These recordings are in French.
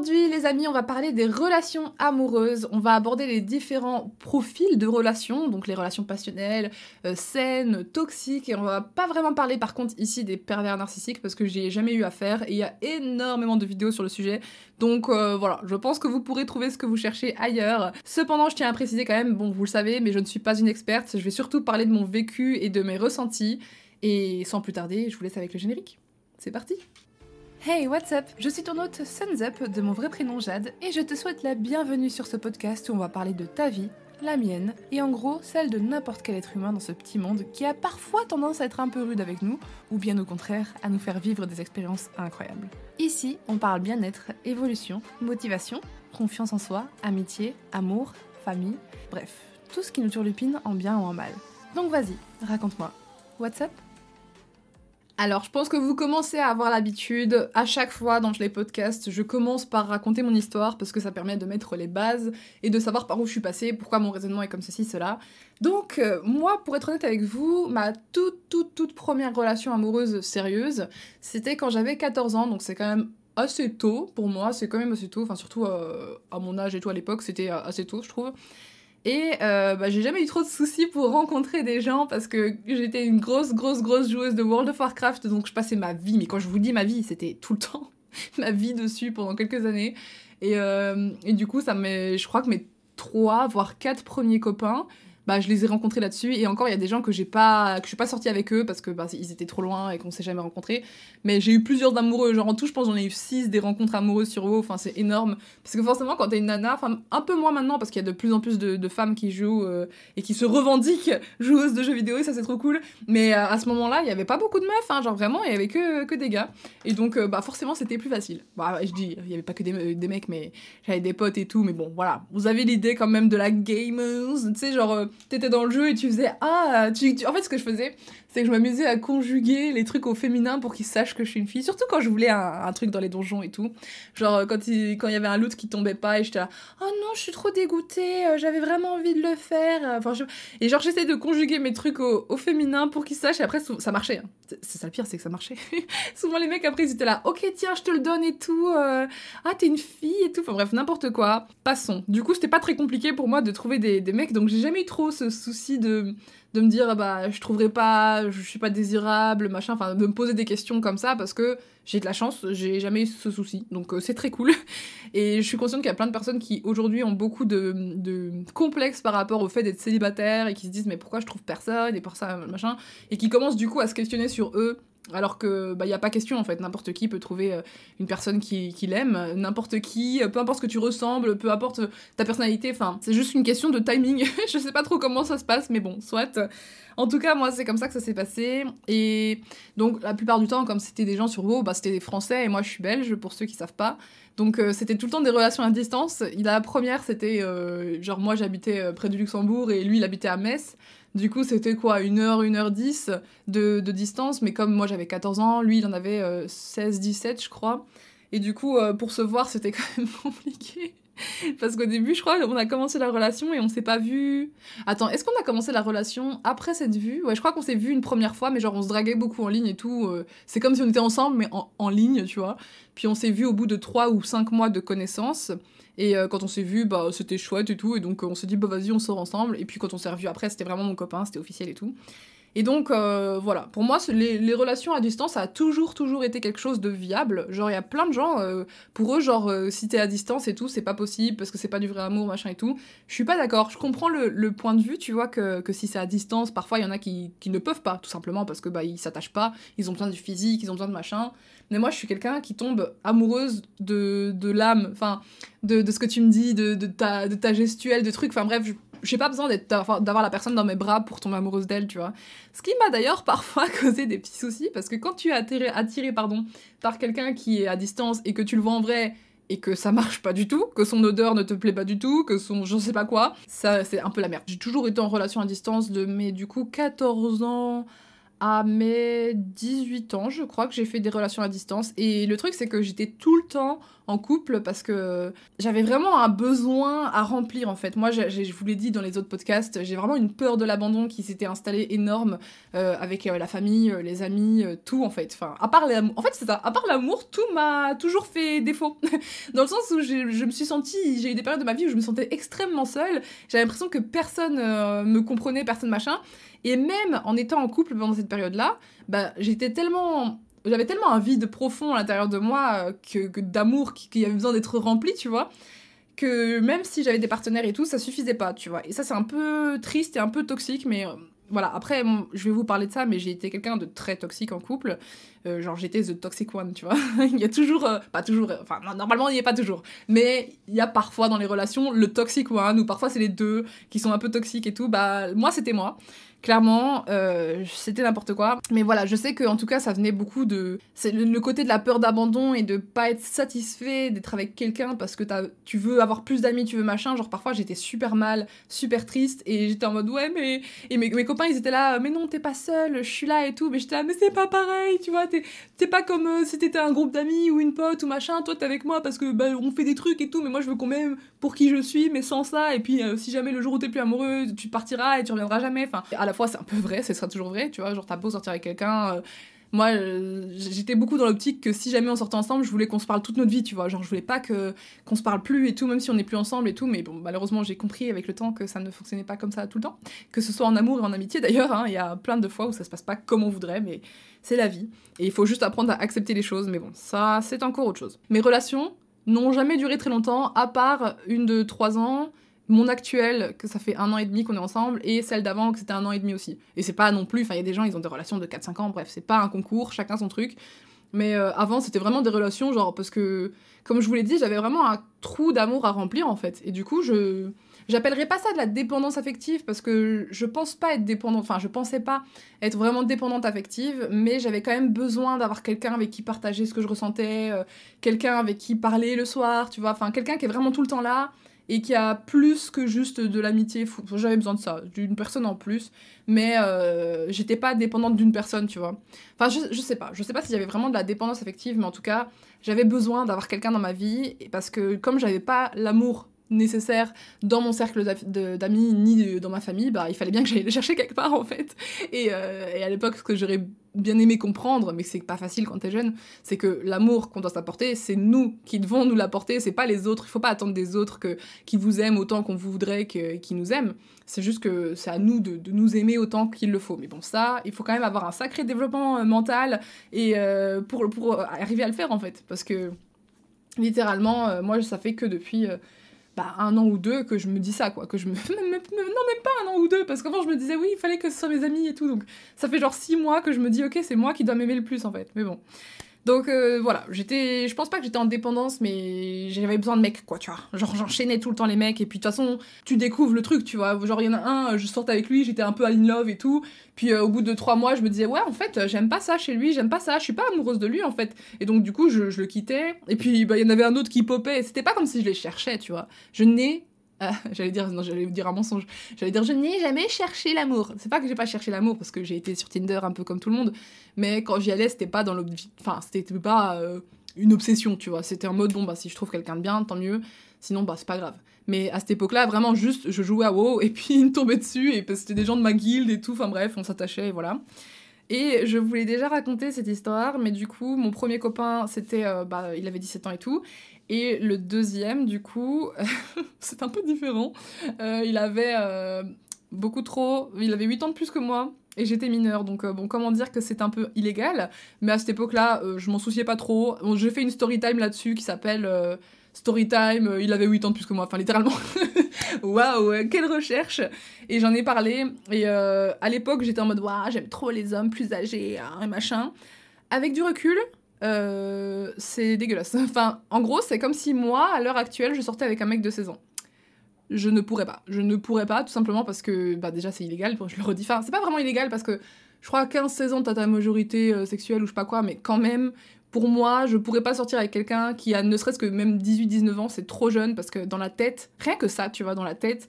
Aujourd'hui, les amis, on va parler des relations amoureuses. On va aborder les différents profils de relations, donc les relations passionnelles, euh, saines, toxiques. Et on va pas vraiment parler, par contre, ici des pervers narcissiques parce que j'ai jamais eu affaire. Et il y a énormément de vidéos sur le sujet. Donc euh, voilà, je pense que vous pourrez trouver ce que vous cherchez ailleurs. Cependant, je tiens à préciser quand même, bon, vous le savez, mais je ne suis pas une experte. Je vais surtout parler de mon vécu et de mes ressentis. Et sans plus tarder, je vous laisse avec le générique. C'est parti Hey, what's up? Je suis ton hôte Suns Up de mon vrai prénom Jade et je te souhaite la bienvenue sur ce podcast où on va parler de ta vie, la mienne et en gros celle de n'importe quel être humain dans ce petit monde qui a parfois tendance à être un peu rude avec nous ou bien au contraire à nous faire vivre des expériences incroyables. Ici, on parle bien-être, évolution, motivation, confiance en soi, amitié, amour, famille, bref, tout ce qui nous turlupine en bien ou en mal. Donc vas-y, raconte-moi. What's up? Alors, je pense que vous commencez à avoir l'habitude, à chaque fois dans les podcasts, je commence par raconter mon histoire parce que ça permet de mettre les bases et de savoir par où je suis passée, pourquoi mon raisonnement est comme ceci, cela. Donc, euh, moi, pour être honnête avec vous, ma toute, toute, toute première relation amoureuse sérieuse, c'était quand j'avais 14 ans, donc c'est quand même assez tôt pour moi, c'est quand même assez tôt, enfin surtout euh, à mon âge et tout à l'époque, c'était euh, assez tôt, je trouve. Et euh, bah, j'ai jamais eu trop de soucis pour rencontrer des gens parce que j'étais une grosse, grosse, grosse joueuse de World of Warcraft, donc je passais ma vie, mais quand je vous dis ma vie, c'était tout le temps, ma vie dessus pendant quelques années. Et, euh, et du coup, ça je crois que mes trois, voire quatre premiers copains, bah, je les ai rencontrés là-dessus. Et encore, il y a des gens que j'ai pas, que je suis pas sortie avec eux parce que bah, ils étaient trop loin et qu'on s'est jamais rencontrés. Mais j'ai eu plusieurs amoureux. Genre en tout, je pense j'en ai eu six des rencontres amoureuses sur WoW. Enfin, c'est énorme. Parce que forcément, quand t'es une nana, enfin, un peu moins maintenant parce qu'il y a de plus en plus de, femmes qui jouent euh, et qui se revendiquent joueuses de jeux vidéo et ça, c'est trop cool. Mais euh, à ce moment-là, il y avait pas beaucoup de meufs. Hein, genre vraiment, il y avait que, que des gars. Et donc, euh, bah, forcément, c'était plus facile. Bah, je dis, il y avait pas que des, des mecs, mais j'avais des potes et tout. Mais bon, voilà. Vous avez l'idée quand même de la gameuse. Tu sais, genre, t'étais dans le jeu et tu faisais ah tu, en fait ce que je faisais c'est que je m'amusais à conjuguer les trucs au féminin pour qu'ils sachent que je suis une fille. Surtout quand je voulais un, truc dans les donjons et tout. Genre quand il quand il y avait un loot qui tombait pas et j'étais là oh non je suis trop dégoûtée euh, j'avais vraiment envie de le faire enfin et genre j'essayais de conjuguer mes trucs au, féminin pour qu'ils sachent. Et après ça marchait hein. c'est ça le pire c'est que ça marchait. Souvent les mecs après ils étaient là ok tiens je te le donne et tout euh, ah t'es une fille et tout enfin bref n'importe quoi. Passons. Du coup c'était pas très compliqué pour moi de trouver des, des mecs. Donc j'ai jamais eu trop ce souci de, de me dire ah bah je trouverai pas, je suis pas désirable, machin, enfin de me poser des questions comme ça parce que j'ai de la chance, j'ai jamais eu ce souci, donc euh, c'est très cool. Et je suis consciente qu'il y a plein de personnes qui aujourd'hui ont beaucoup de, de, complexes par rapport au fait d'être célibataire et qui se disent mais pourquoi je trouve personne et pour ça machin, et qui commencent du coup à se questionner sur eux alors que bah y a pas question en fait, n'importe qui peut trouver euh, une personne qui, qui l'aime, n'importe qui, euh, peu importe ce que tu ressembles, peu importe ta personnalité, enfin c'est juste une question de timing. je sais pas trop comment ça se passe, mais bon, soit. En tout cas, moi c'est comme ça que ça s'est passé. Et donc la plupart du temps, comme c'était des gens sur WoW, bah c'était des Français et moi je suis belge pour ceux qui savent pas. Donc euh, c'était tout le temps des relations à distance. La première c'était genre moi j'habitais près du Luxembourg et lui il habitait à Metz. Du coup, c'était quoi, une heure, une heure dix de, distance. Mais comme moi j'avais 14 ans, lui il en avait 16, euh, 17, je crois. Et du coup, euh, pour se voir, c'était quand même compliqué. Parce qu'au début, je crois, on a commencé la relation et on s'est pas vu. Attends, est-ce qu'on a commencé la relation après cette vue? Ouais, je crois qu'on s'est vu une première fois, mais genre on se draguait beaucoup en ligne et tout. Euh, c'est comme si on était ensemble, mais en, en ligne, tu vois. Puis on s'est vu au bout de 3 ou 5 mois de connaissance. Et euh, quand on s'est vu, bah, c'était chouette et tout. Et donc, on s'est dit, bah, vas-y, on sort ensemble. Et puis, quand on s'est revu après, c'était vraiment mon copain, c'était officiel et tout. Et donc, euh, voilà, pour moi, les, relations à distance, ça a toujours, toujours été quelque chose de viable. Genre, il y a plein de gens, euh, pour eux, genre, euh, si t'es à distance et tout, c'est pas possible parce que c'est pas du vrai amour, machin et tout. Je suis pas d'accord. Je comprends le, le, point de vue, tu vois, que, que si c'est à distance, parfois, il y en a qui, qui, ne peuvent pas, tout simplement parce que, bah, ils s'attachent pas, ils ont besoin du physique, ils ont besoin de machin. Mais moi, je suis quelqu'un qui tombe amoureuse de, de l'âme, enfin, de, de, ce que tu me dis, de, de, ta, de ta gestuelle, de trucs, enfin, bref, je, j'ai pas besoin d'avoir la personne dans mes bras pour tomber amoureuse d'elle, tu vois. Ce qui m'a d'ailleurs parfois causé des petits soucis, parce que quand tu es attiré, attiré pardon, par quelqu'un qui est à distance et que tu le vois en vrai et que ça marche pas du tout, que son odeur ne te plaît pas du tout, que son je sais pas quoi, ça c'est un peu la merde. J'ai toujours été en relation à distance de mes du coup 14 ans à mes 18 ans, je crois que j'ai fait des relations à distance. Et le truc, c'est que j'étais tout le temps en couple parce que j'avais vraiment un besoin à remplir en fait. Moi, je vous l'ai dit dans les autres podcasts, j'ai vraiment une peur de l'abandon qui s'était installée énorme euh, avec euh, la famille, euh, les amis, tout en fait. Enfin, l'amour, en fait. À part l'amour, tout m'a toujours fait défaut. dans le sens où je me suis sentie, j'ai eu des périodes de ma vie où je me sentais extrêmement seule. J'avais l'impression que personne me comprenait, personne machin. Et même en étant en couple pendant cette période-là, bah, j'étais tellement j'avais tellement un vide profond à l'intérieur de moi euh, que, d'amour qui, avait besoin d'être rempli, tu vois, que même si j'avais des partenaires et tout, ça suffisait pas, tu vois. Et ça, c'est un peu triste et un peu toxique, mais euh, voilà. Après, je vais vous parler de ça, mais j'ai été quelqu'un de très toxique en couple. Euh, genre, j'étais the toxic one, tu vois. il y a toujours, pas toujours, enfin, normalement, il n'y est pas toujours, mais il y a parfois dans les relations le toxic one, ou parfois c'est les deux qui sont un peu toxiques et tout. Bah, moi, c'était moi. Clairement, euh, c'était n'importe quoi. Mais voilà, je sais que en tout cas, ça venait beaucoup de. C'est le, côté de la peur d'abandon et de pas être satisfait d'être avec quelqu'un parce que tu veux avoir plus d'amis, tu veux machin. Genre, parfois, j'étais super mal, super triste et j'étais en mode ouais, mais. Et mes, copains, ils étaient là, mais non, t'es pas seul, je suis là et tout. Mais j'étais là, mais c'est pas pareil, tu vois. T'es pas comme euh, si t'étais un groupe d'amis ou une pote ou machin. Toi, t'es avec moi parce que bah, on fait des trucs et tout, mais moi, je veux qu'on m'aime pour qui je suis, mais sans ça. Et puis, euh, si jamais le jour où t'es plus amoureux, tu partiras et tu reviendras jamais. Enfin, fois c'est un peu vrai, ce sera toujours vrai, tu vois, genre t'as beau sortir avec quelqu'un, euh, moi euh, j'étais beaucoup dans l'optique que si jamais on sortait ensemble, je voulais qu'on se parle toute notre vie, tu vois, genre je voulais pas que qu'on se parle plus et tout, même si on n'est plus ensemble et tout, mais bon, malheureusement j'ai compris avec le temps que ça ne fonctionnait pas comme ça tout le temps, que ce soit en amour et en amitié d'ailleurs, hein, il y a plein de fois où ça se passe pas comme on voudrait, mais c'est la vie, et il faut juste apprendre à accepter les choses, mais bon, ça c'est encore autre chose. Mes relations n'ont jamais duré très longtemps, à part une de trois ans, mon actuel, que ça fait un an et demi qu'on est ensemble, et celle d'avant, que c'était un an et demi aussi. Et c'est pas non plus, enfin, il y a des gens, ils ont des relations de 4-5 ans, bref, c'est pas un concours, chacun son truc. Mais euh, avant, c'était vraiment des relations, genre, parce que, comme je vous l'ai dit, j'avais vraiment un trou d'amour à remplir, en fait. Et du coup, je. J'appellerais pas ça de la dépendance affective, parce que je pense pas être dépendante, enfin, je pensais pas être vraiment dépendante affective, mais j'avais quand même besoin d'avoir quelqu'un avec qui partager ce que je ressentais, euh, quelqu'un avec qui parler le soir, tu vois, enfin, quelqu'un qui est vraiment tout le temps là, et qui a plus que juste de l'amitié. J'avais besoin de ça, d'une personne en plus, mais euh, j'étais pas dépendante d'une personne, tu vois. Enfin, je, je sais pas, je sais pas si j'avais vraiment de la dépendance affective, mais en tout cas, j'avais besoin d'avoir quelqu'un dans ma vie, parce que comme j'avais pas l'amour nécessaire dans mon cercle d'amis ni dans ma famille, bah, il fallait bien que j'aille le chercher quelque part en fait. Et, euh, et à l'époque, ce que j'aurais bien aimé comprendre, mais c'est pas facile quand t'es jeune, c'est que l'amour qu'on doit s'apporter, c'est nous qui devons nous l'apporter, c'est pas les autres. Il faut pas attendre des autres que, qui vous aiment autant qu'on voudrait qu'ils nous aiment. C'est juste que c'est à nous de, de, nous aimer autant qu'il le faut. Mais bon, ça, il faut quand même avoir un sacré développement euh, mental et euh, pour, pour arriver à le faire en fait. Parce que littéralement, moi, ça fait que depuis un an ou deux que je me dis ça, quoi. Que je me. non, même pas un an ou deux, parce qu'avant je me disais oui, il fallait que ce soit mes amis et tout. Donc ça fait genre six mois que je me dis ok, c'est moi qui dois m'aimer le plus en fait. Mais bon. Donc euh, voilà, j'étais, je pense pas que j'étais en dépendance, mais j'avais besoin de mecs, quoi, tu vois. Genre j'enchaînais tout le temps les mecs, et puis de toute façon, tu découvres le truc, tu vois. Genre il y en a un, je sortais avec lui, j'étais un peu in love et tout. Puis euh, au bout de trois mois, je me disais, ouais, en fait, j'aime pas ça chez lui, j'aime pas ça, je suis pas amoureuse de lui, en fait. Et donc du coup, je, le quittais. Et puis bah, il y en avait un autre qui popait, c'était pas comme si je les cherchais, tu vois. Je n'ai j'allais dire, non, j'allais dire un mensonge. J'allais dire, je n'ai jamais cherché l'amour. C'est pas que j'ai pas cherché l'amour, parce que j'ai été sur Tinder un peu comme tout le monde, mais quand j'y allais, c'était pas dans. Enfin, c'était pas euh, une obsession, tu vois. C'était en mode, bon, bah, si je trouve quelqu'un de bien, tant mieux. Sinon, bah, c'est pas grave. Mais à cette époque-là, vraiment, juste, je jouais à WoW, et puis il me tombait dessus, et c'était des gens de ma guilde et tout. Enfin, bref, on s'attachait, et voilà. Et je voulais déjà raconter cette histoire, mais du coup, mon premier copain, c'était, euh, bah, il avait 17 ans et tout. Et le deuxième, du coup, c'est un peu différent. Euh, il avait euh, beaucoup trop. Il avait 8 ans de plus que moi. Et j'étais mineure, donc euh, bon, comment dire que c'est un peu illégal? Mais à cette époque-là, je m'en souciais pas trop. Bon, j'ai fait une story time là-dessus qui s'appelle Story Time. il avait 8 ans de plus que moi, enfin littéralement. Waouh, quelle recherche Et j'en ai parlé. Et à l'époque, j'étais en mode, waouh, j'aime trop les hommes plus âgés, hein, et machin. Avec du recul, euh, c'est dégueulasse. Enfin, en gros, c'est comme si moi, à l'heure actuelle, je sortais avec un mec de 16 ans. Je ne pourrais pas. Je ne pourrais pas, tout simplement parce que, bah, déjà, c'est illégal, je le redis. Enfin, c'est pas vraiment illégal parce que je crois qu'à 15-16 ans, t'as ta majorité euh, sexuelle ou je sais pas quoi, mais quand même, pour moi, je pourrais pas sortir avec quelqu'un qui a ne serait-ce que même 18-19 ans, c'est trop jeune parce que dans la tête, rien que ça, tu vois, dans la tête,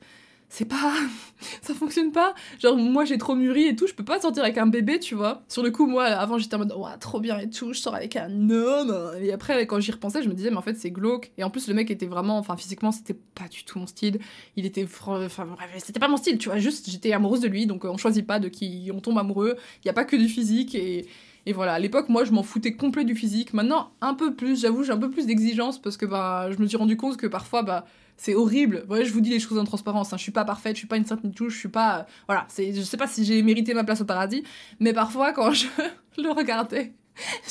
c'est pas ça fonctionne pas. Genre moi j'ai trop mûri et tout je peux pas sortir avec un bébé tu vois. Sur le coup moi avant j'étais en mode ouais trop bien et tout je sors avec un homme. Et après quand j'y repensais je me disais mais en fait c'est glauque. Et en plus le mec était vraiment enfin physiquement c'était pas du tout mon style. Il était enfin bref c'était pas mon style tu vois. Juste j'étais amoureuse de lui donc on choisit pas de qui on tombe amoureux. Il y a pas que du physique et et voilà, à l'époque, moi, je m'en foutais complet du physique. Maintenant, un peu plus, j'avoue, j'ai un peu plus d'exigence parce que bah, je me suis rendu compte que parfois, bah, c'est horrible. Ouais, je vous dis les choses en transparence. Hein. Je suis pas parfaite, je suis pas une sainte touche, je suis pas. Voilà, c'est, je sais pas si j'ai mérité ma place au paradis, mais parfois quand je le regardais.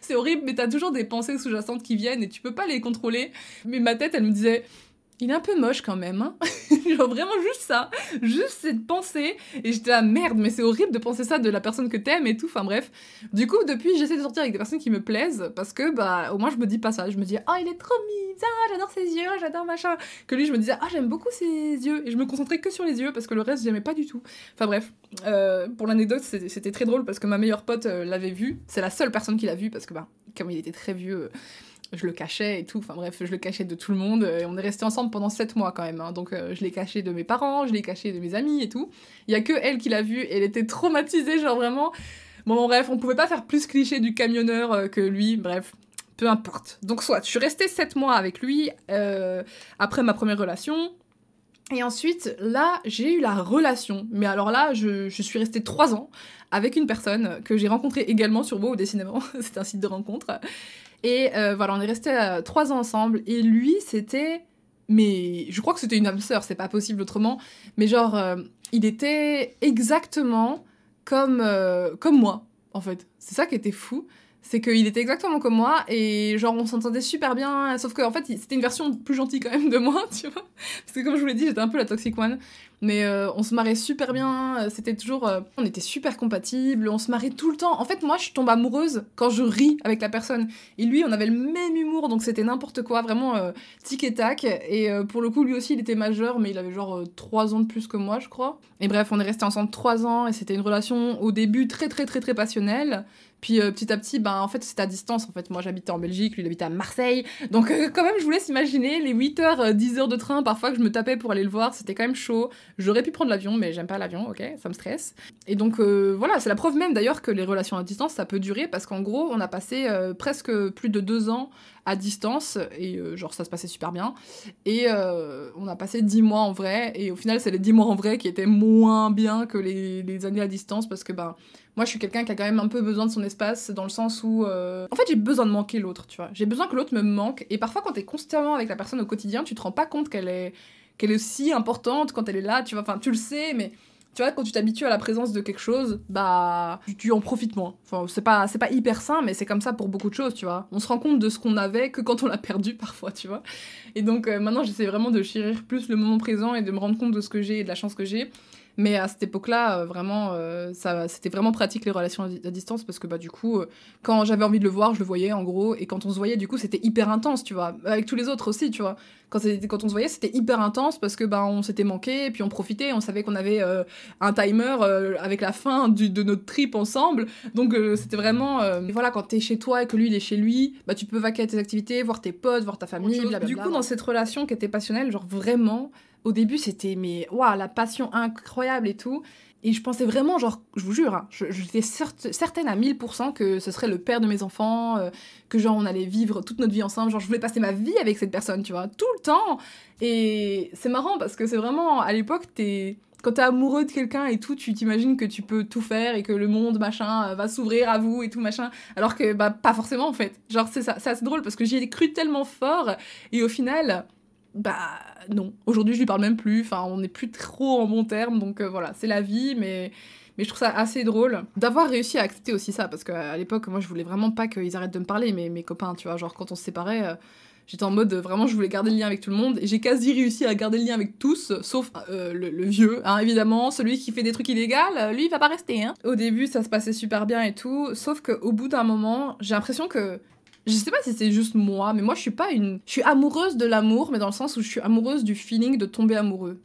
c'est horrible, mais t'as toujours des pensées sous-jacentes qui viennent et tu peux pas les contrôler. Mais ma tête, elle me disait il est un peu moche quand même. Hein Genre vraiment juste ça, juste cette pensée. Et j'étais là, merde, mais c'est horrible de penser ça de la personne que t'aimes et tout. Enfin bref. Du coup, depuis, j'essaie de sortir avec des personnes qui me plaisent parce que, bah, au moins, je me dis pas ça. Je me dis, oh, il est trop mignon, j'adore ses yeux, j'adore machin. Que lui, je me disais, ah, j'aime beaucoup ses yeux. Et je me concentrais que sur les yeux parce que le reste, j'aimais pas du tout. Enfin bref. Euh, pour l'anecdote, c'était très drôle parce que ma meilleure pote euh, l'avait vu. C'est la seule personne qui l'a vu parce que, bah, comme il était très vieux je le cachais et tout. Enfin bref, je le cachais de tout le monde. Et on est resté ensemble pendant 7 mois quand même. Hein. Donc euh, je l'ai caché de mes parents, je l'ai caché de mes amis et tout. Il y a que elle qui l'a vu et elle était traumatisée, genre vraiment. Bon, bref, on pouvait pas faire plus cliché du camionneur euh, que lui. Bref, peu importe. Donc soit, je suis restée 7 mois avec lui euh, après ma première relation. Et ensuite, là, j'ai eu la relation. Mais alors là, je, suis restée 3 ans avec une personne que j'ai rencontrée également sur Beau, décidément. C'est un site de rencontre. Et euh, voilà, on est resté euh, trois ans ensemble. Et lui, c'était. Mais je crois que c'était une âme sœur, c'est pas possible autrement. Mais genre, euh, il était exactement comme, comme moi, en fait. C'est ça qui était fou c'est qu'il était exactement comme moi et genre on s'entendait super bien sauf qu'en en fait c'était une version plus gentille quand même de moi tu vois. Parce que comme je vous l'ai dit j'étais un peu la toxic one. Mais euh, on se marrait super bien c'était toujours euh, on était super compatibles on se marrait tout le temps. En fait moi je tombe amoureuse quand je ris avec la personne. Et lui on avait le même humour donc c'était n'importe quoi vraiment euh, tic et tac. Et pour le coup lui aussi il était majeur mais il avait genre 3 ans de plus que moi je crois. Et bref on est resté ensemble 3 ans et c'était une relation au début très très très très passionnelle puis euh, petit à petit, ben, en fait, c'était à distance. En fait, moi, j'habitais en Belgique, lui, il habitait à Marseille. Donc, euh, quand même, je vous laisse imaginer les 8 heures, 10 euh, heures de train parfois que je me tapais pour aller le voir. C'était quand même chaud. J'aurais pu prendre l'avion, mais j'aime pas l'avion, ok Ça me stresse. Et donc, voilà, c'est la preuve même d'ailleurs que les relations à distance, ça peut durer parce qu'en gros, on a passé presque plus de deux ans à distance et genre ça se passait super bien et on a passé dix mois en vrai et au final c'est les dix mois en vrai qui étaient moins bien que les, les années à distance parce que ben moi, je suis quelqu'un qui a quand même un peu besoin de son espace, dans le sens où. Euh, en fait, j'ai besoin de manquer l'autre, tu vois. J'ai besoin que l'autre me manque. Et parfois, quand t'es constamment avec la personne au quotidien, tu te rends pas compte qu'elle est, qu'elle est aussi importante quand elle est là, tu vois. Enfin, tu le sais, mais tu vois, quand tu t'habitues à la présence de quelque chose, bah, tu en profites moins. Enfin, c'est pas, c'est pas hyper sain, mais c'est comme ça pour beaucoup de choses, tu vois. On se rend compte de ce qu'on avait que quand on l'a perdu parfois, tu vois. Et donc, euh, maintenant, j'essaie vraiment de chérir plus le moment présent et de me rendre compte de ce que j'ai et de la chance que j'ai. Mais à cette époque-là, euh, vraiment, euh, ça, c'était vraiment pratique les relations à, distance parce que bah du coup, euh, quand j'avais envie de le voir, je le voyais en gros, et quand on se voyait, du coup, c'était hyper intense, tu vois, avec tous les autres aussi, tu vois. Quand, quand on se voyait, c'était hyper intense parce que bah on s'était manqué, et puis on profitait, on savait qu'on avait un timer avec la fin du, de notre trip ensemble, donc c'était vraiment, voilà, quand t'es chez toi et que lui il est chez lui, bah tu peux vaquer à tes activités, voir tes potes, voir ta famille, Du coup, dans cette relation qui était passionnelle, genre vraiment au début, c'était mais waouh, la passion incroyable et tout. Et je pensais vraiment, genre, je vous jure, hein, j'étais certaine à 1000% que ce serait le père de mes enfants, euh, que genre on allait vivre toute notre vie ensemble, genre je voulais passer ma vie avec cette personne, tu vois, tout le temps. Et c'est marrant parce que c'est vraiment, à l'époque, t'es quand t'es amoureux de quelqu'un et tout, tu t'imagines que tu peux tout faire et que le monde, machin, va s'ouvrir à vous et tout, machin. Alors que, bah, pas forcément, en fait. Genre, c'est ça, c'est drôle parce que j'y ai cru tellement fort et au final, bah non. Aujourd'hui, je lui parle même plus. Enfin, on n'est plus trop en bon terme. Donc euh, voilà, c'est la vie, mais. Mais je trouve ça assez drôle d'avoir réussi à accepter aussi ça, parce qu'à l'époque, moi, je voulais vraiment pas qu'ils arrêtent de me parler, mais mes copains, tu vois, genre quand on se séparait, euh, j'étais en mode vraiment, je voulais garder le lien avec tout le monde, et j'ai quasi réussi à garder le lien avec tous, sauf euh, le, vieux, hein, évidemment, celui qui fait des trucs illégaux, lui, il va pas rester. Hein. Au début, ça se passait super bien et tout, sauf qu'au bout d'un moment, j'ai l'impression que je sais pas si c'est juste moi, mais moi je suis pas une. Je suis amoureuse de l'amour, mais dans le sens où je suis amoureuse du feeling de tomber amoureuse.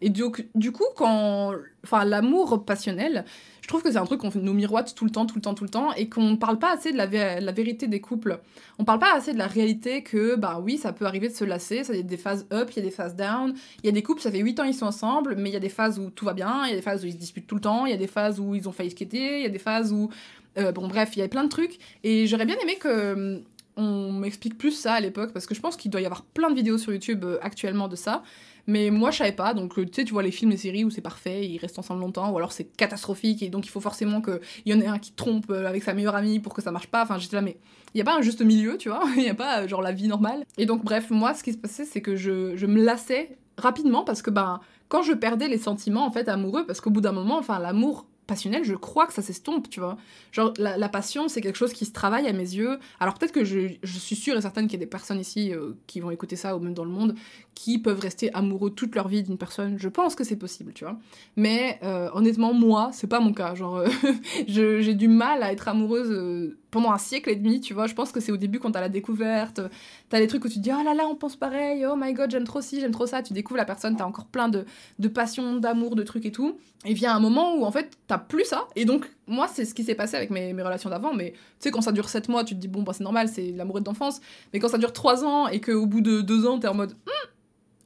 Et du, du coup, quand. Enfin, l'amour passionnel, je trouve que c'est un truc qu'on nous miroite tout le temps, tout le temps, tout le temps, et qu'on parle pas assez de la, vérité des couples. On parle pas assez de la réalité que, bah oui, ça peut arriver de se lasser, ça y a des phases up, il y a des phases down, il y a des couples, ça fait 8 ans ils sont ensemble, mais il y a des phases où tout va bien, il y a des phases où ils se disputent tout le temps, il y a des phases où ils ont failli skater, il y a des phases où... Euh, bon bref, il y a plein de trucs, et j'aurais bien aimé que on m'explique plus ça à l'époque, parce que je pense qu'il doit y avoir plein de vidéos sur YouTube euh, actuellement de ça. Mais moi, je savais pas. Donc, euh, tu sais, tu vois les films, les séries où c'est parfait, ils restent ensemble longtemps, ou alors c'est catastrophique, et donc il faut forcément qu'il y en ait un qui trompe avec sa meilleure amie pour que ça marche pas. Enfin, j'étais là, mais il y a pas un juste milieu, tu vois. Il y a pas genre la vie normale. Et donc, bref, moi, ce qui se passait, c'est que je, je me lassais rapidement parce que, ben, quand je perdais les sentiments, en fait, amoureux, parce qu'au bout d'un moment, enfin, l'amour passionnel, je crois que ça s'estompe, tu vois. Genre, la, passion, c'est quelque chose qui se travaille à mes yeux. Alors, peut-être que je, suis sûre et certaine qu'il y a des personnes ici euh, qui vont écouter ça, ou même dans le monde, qui peuvent rester amoureux toute leur vie d'une personne. Je pense que c'est possible, tu vois. Mais euh, honnêtement, moi, c'est pas mon cas. Genre, euh, j'ai du mal à être amoureuse pendant un siècle et demi, tu vois. Je pense que c'est au début quand t'as la découverte, t'as des trucs où tu te dis, oh là là, on pense pareil, oh my god, j'aime trop ci, j'aime trop ça. Tu découvres la personne, t'as encore plein de, de passion, d'amour, de trucs et tout. Et vient un moment où en fait, plus ça. Et donc, moi, c'est ce qui s'est passé avec mes, relations d'avant. Mais tu sais, quand ça dure 7 mois, tu te dis, bon, bah c'est normal, c'est l'amoureux d'enfance. Mais quand ça dure 3 ans et qu'au bout de 2 ans, t'es en mode, hm,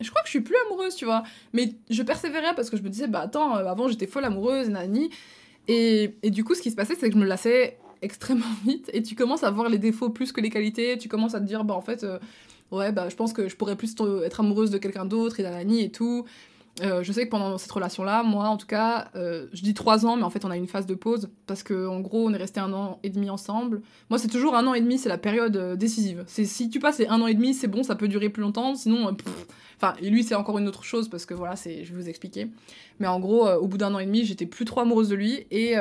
je crois que je suis plus amoureuse, tu vois. Mais je persévérais parce que je me disais, bah attends, euh, avant j'étais folle amoureuse, nani. Et, et du coup, ce qui se passait, c'est que je me lassais extrêmement vite et tu commences à voir les défauts plus que les qualités. Tu commences à te dire, bah en fait, euh, ouais, bah je pense que je pourrais plus être amoureuse de quelqu'un d'autre et nanani et tout. Euh, je sais que pendant cette relation-là, moi en tout cas, euh, je dis trois ans, mais en fait on a une phase de pause parce que en gros on est resté un an et demi ensemble. Moi c'est toujours un an et demi, c'est la période euh, décisive. C'est si tu passes un an et demi, c'est bon, ça peut durer plus longtemps. Sinon, enfin et lui c'est encore une autre chose parce que voilà, c'est, je vais vous expliquer. Mais en gros, au bout d'un an et demi, j'étais plus trop amoureuse de lui et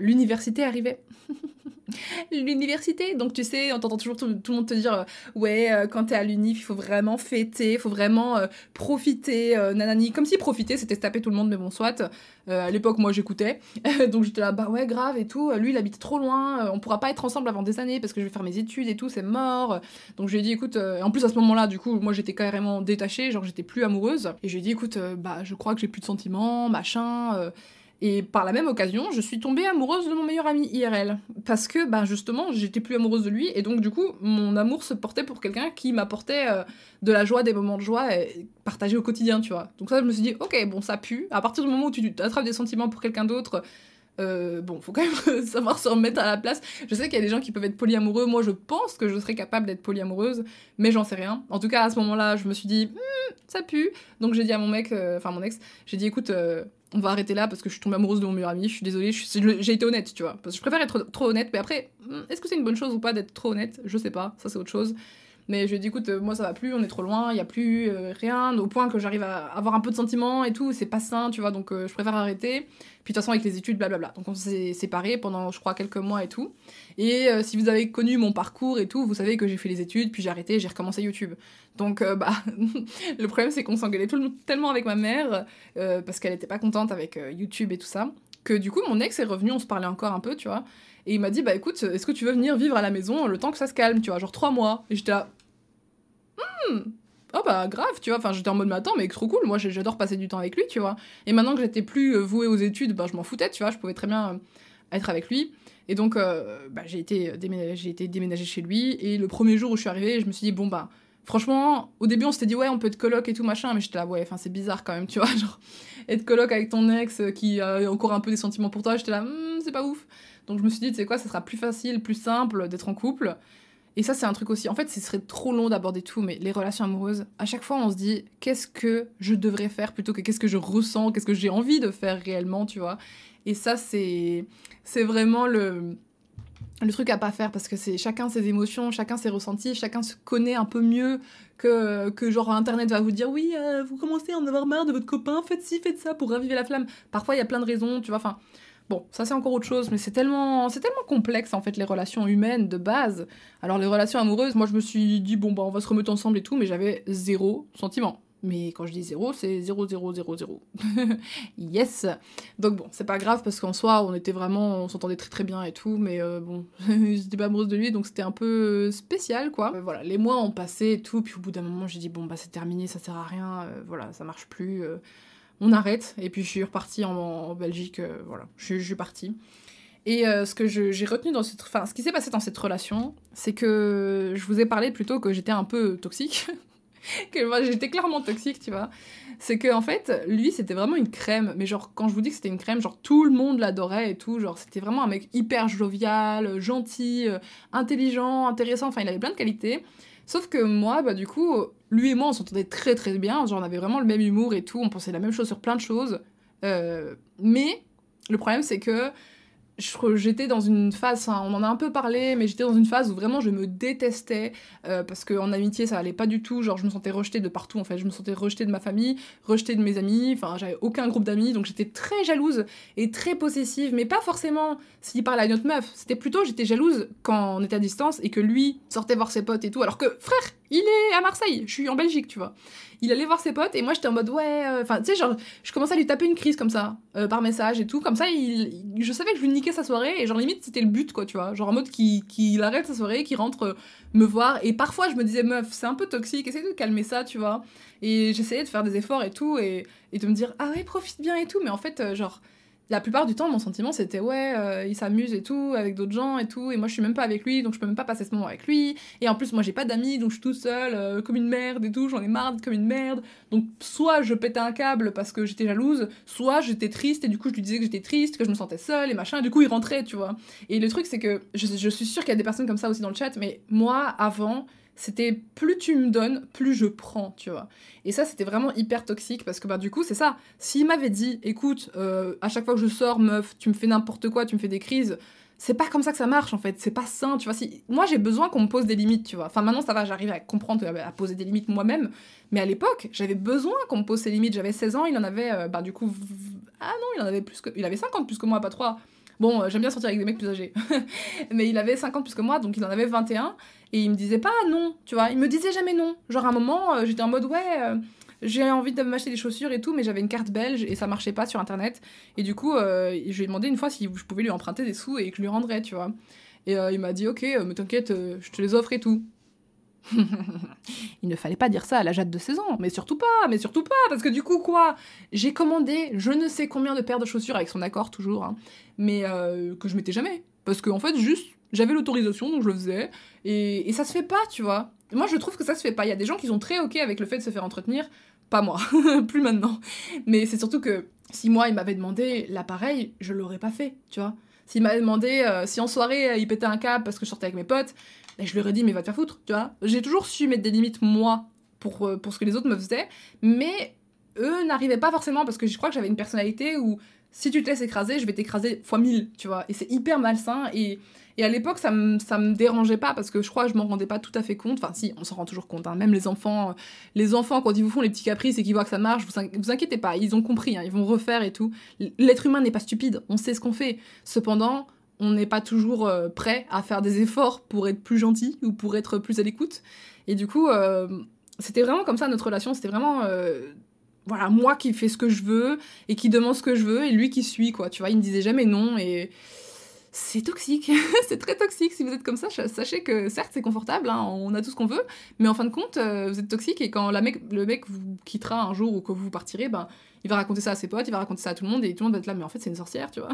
l'université arrivait. l'université. Donc tu sais, on t'entend toujours tout, le monde te dire euh, ouais, euh, quand t'es à l'unif, il faut vraiment fêter, il faut vraiment euh, profiter, nanani. Comme si profiter c'était taper tout le monde, mais bon, soit. À l'époque, moi j'écoutais. donc j'étais là, bah ouais, grave et tout. Lui, il habite trop loin, on pourra pas être ensemble avant des années parce que je vais faire mes études et tout, c'est mort. Donc je lui dit, écoute, en plus à ce moment-là, du coup, moi j'étais carrément détachée, genre j'étais plus amoureuse. Et je lui dit, écoute, bah je crois que j'ai plus de sentiments, machin. Et par la même occasion, je suis tombée amoureuse de mon meilleur ami IRL. Parce que, bah, justement, j'étais plus amoureuse de lui, et donc, du coup, mon amour se portait pour quelqu'un qui m'apportait euh, de la joie, des moments de joie partagés au quotidien, tu vois. Donc, ça, je me suis dit, ok, bon, ça pue. À partir du moment où tu attrapes des sentiments pour quelqu'un d'autre, euh, bon, faut quand même savoir se remettre à la place. Je sais qu'il y a des gens qui peuvent être polyamoureux. Moi, je pense que je serais capable d'être polyamoureuse, mais j'en sais rien. En tout cas, à ce moment-là, je me suis dit, hmm, ça pue. Donc, j'ai dit à mon mec, euh, enfin mon ex, j'ai dit, écoute, on va arrêter là parce que je suis tombée amoureuse de mon meilleur ami, je suis désolée, j'ai été honnête, tu vois. Parce que je préfère être trop honnête, mais après, hmm, est-ce que c'est une bonne chose ou pas d'être trop honnête? Je sais pas, ça c'est autre chose. Mais je lui ai dit, écoute, euh, moi ça va plus, on est trop loin, il y a plus euh, rien, au point que j'arrive à avoir un peu de sentiments et tout, c'est pas sain, tu vois, donc euh, je préfère arrêter. Puis de toute façon, avec les études, blablabla. Donc on s'est séparés pendant, je crois, quelques mois et tout. Et si vous avez connu mon parcours et tout, vous savez que j'ai fait les études, puis j'ai arrêté, j'ai recommencé YouTube. Donc, bah, le problème, c'est qu'on s'engueulait tellement avec ma mère, parce qu'elle était pas contente avec YouTube et tout ça, que du coup, mon ex est revenu, on se parlait encore un peu, tu vois. Et il m'a dit, bah écoute, est-ce que tu veux venir vivre à la maison le temps que ça se calme, tu vois, genre trois mois Et j'étais là, hmm, oh bah grave, tu vois, enfin j'étais en mode, mais mais trop cool, moi j'adore passer du temps avec lui, tu vois. Et maintenant que j'étais plus euh, vouée aux études, bah je m'en foutais, tu vois, je pouvais très bien euh, être avec lui. Et donc, euh, bah, j'ai été, j'ai été déménagée chez lui, et le premier jour où je suis arrivée, je me suis dit, bon bah, franchement, au début on s'était dit, ouais, on peut être coloc et tout machin, mais j'étais là, ouais, enfin c'est bizarre quand même, tu vois, genre, être coloc avec ton ex qui a encore un peu des sentiments pour toi, j'étais là, hmm, c'est pas ouf. Donc je me suis dit, tu sais quoi, ça sera plus facile, plus simple d'être en couple. Et ça, c'est un truc aussi. En fait, ce serait trop long d'aborder tout, mais les relations amoureuses, à chaque fois, on se dit qu'est-ce que je devrais faire plutôt que qu'est-ce que je ressens, qu'est-ce que j'ai envie de faire réellement, tu vois. Et ça, c'est vraiment le le truc à pas faire parce que c'est chacun ses émotions, chacun ses ressentis, chacun se connaît un peu mieux que, que genre internet va vous dire oui, euh, vous commencez à en avoir marre de votre copain, faites ci, faites ça pour raviver la flamme. Parfois il y a plein de raisons, tu vois, enfin Bon, ça c'est encore autre chose, mais c'est tellement, c'est tellement complexe en fait les relations humaines de base. Alors les relations amoureuses, moi je me suis dit bon bah on va se remettre ensemble et tout, mais j'avais zéro sentiment. Mais quand je dis zéro, c'est zéro, zéro, zéro, zéro. yes Donc bon, c'est pas grave parce qu'en soi, on était vraiment, on s'entendait très très bien et tout, mais euh, bon, j'étais pas amoureuse de lui, donc c'était un peu spécial quoi. Euh, voilà, les mois ont passé et tout, puis au bout d'un moment, j'ai dit bon bah c'est terminé, ça sert à rien, euh, voilà, ça marche plus on arrête. Et puis je suis repartie en, Belgique, voilà, je, suis partie. Et ce que j'ai retenu dans cette... Enfin, ce qui s'est passé dans cette relation, c'est que je vous ai parlé plutôt que j'étais un peu toxique. que moi, j'étais clairement toxique, tu vois c'est que en fait, lui, c'était vraiment une crème. Mais genre, quand je vous dis que c'était une crème, genre tout le monde l'adorait et tout. Genre, c'était vraiment un mec hyper jovial, gentil, euh, intelligent, intéressant. Enfin, il avait plein de qualités. Sauf que moi, bah du coup, lui et moi, on s'entendait très très bien. Genre, on avait vraiment le même humour et tout. On pensait la même chose sur plein de choses. Euh, mais le problème, c'est que j'étais dans une phase, on en a un peu parlé, mais j'étais dans une phase où vraiment je me détestais euh, parce qu'en amitié ça allait pas du tout. Genre je me sentais rejetée de partout en fait. Je me sentais rejetée de ma famille, rejetée de mes amis. Enfin j'avais aucun groupe d'amis donc j'étais très jalouse et très possessive, mais pas forcément s'il parlait à une autre meuf. C'était plutôt j'étais jalouse quand on était à distance et que lui sortait voir ses potes et tout. Alors que frère, il est à Marseille, je suis en Belgique, tu vois. Il allait voir ses potes et moi j'étais en mode ouais euh, enfin tu sais genre je commençais à lui taper une crise comme ça euh, par message et tout. Comme ça il, je savais que je lui niquais sa soirée et genre limite c'était le but quoi tu vois. Genre en mode qu'il arrête sa soirée qu'il rentre euh, me voir. Et parfois je me disais meuf c'est un peu toxique essaye de calmer ça tu vois. Et j'essayais de faire des efforts et tout et, et de me dire ah ouais profite bien et tout. Mais en fait genre la plupart du temps, mon sentiment, c'était ouais, euh, il s'amuse et tout, avec d'autres gens et tout, et moi je suis même pas avec lui, donc je peux même pas passer ce moment avec lui. Et en plus, moi j'ai pas d'amis, donc je suis tout seul, euh, comme une merde et tout, j'en ai marre comme une merde. Donc soit je pétais un câble parce que j'étais jalouse, soit j'étais triste, et du coup je lui disais que j'étais triste, que je me sentais seule et machin, et du coup il rentrait, tu vois. Et le truc, c'est que je, je suis sûre qu'il y a des personnes comme ça aussi dans le chat, mais moi, avant, c'était plus tu me donnes, plus je prends, tu vois. Et ça, c'était vraiment hyper toxique parce que bah du coup, c'est ça. S'il m'avait dit, écoute, euh, à chaque fois que je sors, meuf, tu me fais n'importe quoi, tu me fais des crises, c'est pas comme ça que ça marche en fait, c'est pas sain, tu vois. Si... Moi, j'ai besoin qu'on me pose des limites, tu vois. Enfin, maintenant, ça va, j'arrive à comprendre, à poser des limites moi-même. Mais à l'époque, j'avais besoin qu'on me pose ces limites. J'avais 16 ans, il en avait, euh, bah du coup, ah non, il en avait plus que. Il avait 50 plus que moi, pas 3. Bon, euh, j'aime bien sortir avec des mecs plus âgés. mais il avait 50 plus que moi, donc il en avait 21. Et il me disait pas non, tu vois. Il me disait jamais non. Genre, à un moment, euh, j'étais en mode, ouais, euh, j'ai envie de m'acheter des chaussures et tout, mais j'avais une carte belge et ça marchait pas sur internet. Et du coup, je lui ai demandé une fois si je pouvais lui emprunter des sous et que je lui rendrais, tu vois. Et il m'a dit, ok, mais t'inquiète, je te les offre et tout. il ne fallait pas dire ça à la Jade de 16 ans, mais surtout pas, mais surtout pas, parce que du coup, quoi? J'ai commandé je ne sais combien de paires de chaussures avec son accord, toujours, hein, mais euh, que je mettais jamais. Parce qu'en en fait, juste, j'avais l'autorisation, donc je le faisais, et, ça se fait pas, tu vois. Moi, je trouve que ça se fait pas. Il y a des gens qui sont très ok avec le fait de se faire entretenir, pas moi, plus maintenant. Mais c'est surtout que si moi, il m'avait demandé l'appareil, je l'aurais pas fait, tu vois. S'il m'avait demandé euh, si en soirée il pétait un câble parce que je sortais avec mes potes, et je lui aurais dit, mais va te faire foutre, tu vois. J'ai toujours su mettre des limites, moi, pour, euh, pour ce que les autres me faisaient, mais eux n'arrivaient pas forcément parce que je crois que j'avais une personnalité où si tu te laisses écraser, je vais t'écraser fois mille, tu vois. Et c'est hyper malsain. Et, et à l'époque, ça me, ça me dérangeait pas parce que je crois que je m'en rendais pas tout à fait compte. Enfin, si, on s'en rend toujours compte. Hein. Même les enfants, les enfants, quand ils vous font les petits caprices et qu'ils voient que ça marche, vous, vous inquiétez pas, ils ont compris, hein. ils vont refaire et tout. L'être humain n'est pas stupide, on sait ce qu'on fait. Cependant, on n'est pas toujours euh, prêt à faire des efforts pour être plus gentil ou pour être plus à l'écoute. Et du coup, euh, c'était vraiment comme ça notre relation. C'était vraiment, euh, voilà, moi qui fais ce que je veux et qui demande ce que je veux et lui qui suit, quoi. Tu vois, il me disait jamais non et c'est toxique, c'est très toxique. Si vous êtes comme ça, sachez que certes c'est confortable, hein, on a tout ce qu'on veut, mais en fin de compte, vous êtes toxique et quand la mec, le mec vous quittera un jour ou que vous partirez, ben il va raconter ça à ses potes, il va raconter ça à tout le monde, et tout le monde va être là, mais en fait, c'est une sorcière, tu vois.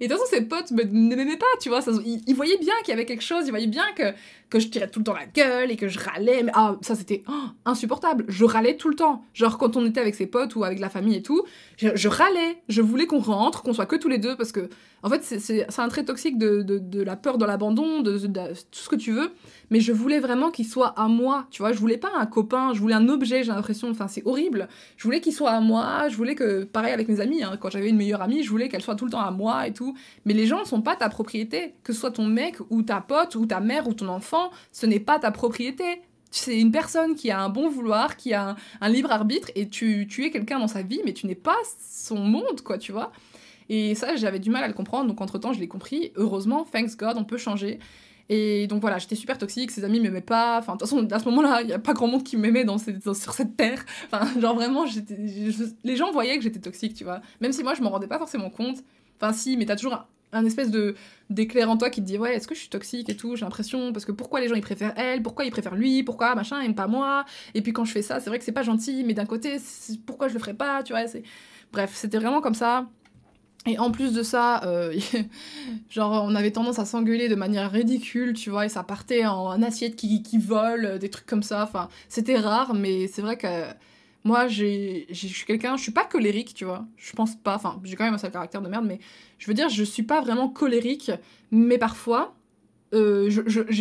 Et de toute façon, ses potes ne m'aimaient pas, tu vois. Ça, ils, voyaient bien qu'il y avait quelque chose, ils voyaient bien que, que je tirais tout le temps la gueule et que je râlais. Mais ah, ça, c'était oh, insupportable. Je râlais tout le temps. Genre, quand on était avec ses potes ou avec la famille et tout, je, râlais. Je voulais qu'on rentre, qu'on soit que tous les deux, parce que, en fait, c'est un trait toxique de, de, de la peur de l'abandon, de, de, tout ce que tu veux mais je voulais vraiment qu'il soit à moi, tu vois, je voulais pas un copain, je voulais un objet, j'ai l'impression, enfin c'est horrible, je voulais qu'il soit à moi, je voulais que, pareil avec mes amis, hein, quand j'avais une meilleure amie, je voulais qu'elle soit tout le temps à moi et tout, mais les gens ne sont pas ta propriété, que ce soit ton mec ou ta pote ou ta mère ou ton enfant, ce n'est pas ta propriété, c'est une personne qui a un bon vouloir, qui a un, libre arbitre, et tu, tu es quelqu'un dans sa vie, mais tu n'es pas son monde, quoi, tu vois. Et ça, j'avais du mal à le comprendre, donc entre-temps, je l'ai compris. Heureusement, thanks God, on peut changer. Et donc voilà, j'étais super toxique, ses amis m'aimaient pas. Enfin, de toute façon, à ce moment-là, il n'y a pas grand monde qui m'aimait dans, sur cette terre. Enfin, genre vraiment, les gens voyaient que j'étais toxique, tu vois. Même si moi, je m'en rendais pas forcément compte. Enfin, si, mais t'as toujours un, espèce de d'éclair en toi qui te dit ouais est-ce que je suis toxique et tout j'ai l'impression parce que pourquoi les gens ils préfèrent elle pourquoi ils préfèrent lui pourquoi machin aime pas moi et puis quand je fais ça c'est vrai que c'est pas gentil mais d'un côté pourquoi je le ferais pas tu vois Bref, c'était vraiment comme ça. Et en plus de ça, euh, genre, on avait tendance à s'engueuler de manière ridicule, tu vois, et ça partait en assiette qui, qui vole, des trucs comme ça. Enfin, c'était rare, mais c'est vrai que moi, je suis quelqu'un, je suis pas colérique, tu vois. Je pense pas, enfin, j'ai quand même un sale caractère de merde, mais je veux dire, je suis pas vraiment colérique, mais parfois, euh,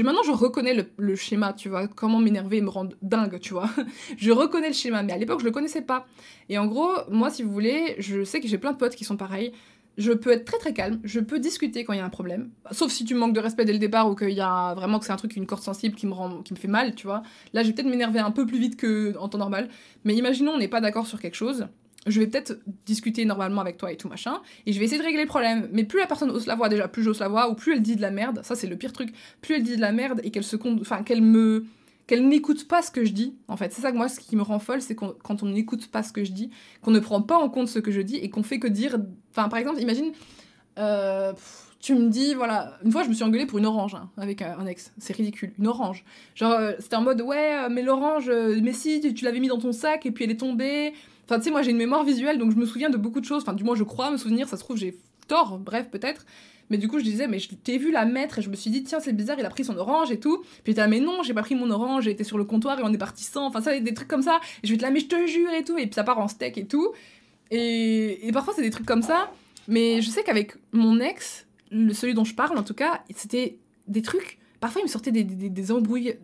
maintenant je reconnais le, le, schéma, tu vois, comment m'énerver et me rendre dingue, tu vois. je reconnais le schéma, mais à l'époque je le connaissais pas. Et en gros, moi si vous voulez, je sais que j'ai plein de potes qui sont pareils je peux être très très calme, je peux discuter quand il y a un problème, sauf si tu manques de respect dès le départ ou qu'il y a vraiment que c'est un truc, une corde sensible qui me rend, qui me fait mal, tu vois. Là, je vais peut-être m'énerver un peu plus vite que en temps normal, mais imaginons on n'est pas d'accord sur quelque chose, je vais peut-être discuter normalement avec toi et tout machin, et je vais essayer de régler le problème. Mais plus la personne ose la voix, déjà, plus j'ose la voix, ou plus elle dit de la merde, ça c'est le pire truc, plus elle dit de la merde et qu'elle se compte, enfin qu'elle me qu'elle n'écoute pas ce que je dis. En fait, c'est ça que moi, ce qui me rend folle, c'est quand on n'écoute pas ce que je dis, qu'on ne prend pas en compte ce que je dis et qu'on fait que dire. Enfin, par exemple, imagine, euh, tu me dis, voilà, une fois, je me suis engueulée pour une orange hein, avec un, ex. C'est ridicule, une orange. Genre, euh, c'était en mode, ouais, euh, mais l'orange, mais si, tu, l'avais mis dans ton sac et puis elle est tombée. Enfin, tu sais, moi, j'ai une mémoire visuelle, donc je me souviens de beaucoup de choses. Enfin, du moins, je crois me souvenir, ça se trouve, j'ai tort, bref, peut-être. Mais du coup, je disais, mais je t'ai vu la mettre et je me suis dit, tiens, c'est bizarre, il a pris son orange et tout. Puis t'es mais non, j'ai pas pris mon orange, été sur le comptoir et on est parti sans. Enfin, ça, des trucs comme ça. Je vais te la, mais je te jure et tout. Et puis ça part en steak et tout. Et, et parfois, c'est des trucs comme ça. Mais je sais qu'avec mon ex, le, celui dont je parle en tout cas, c'était des trucs. Parfois, il me sortait des, des, des embrouilles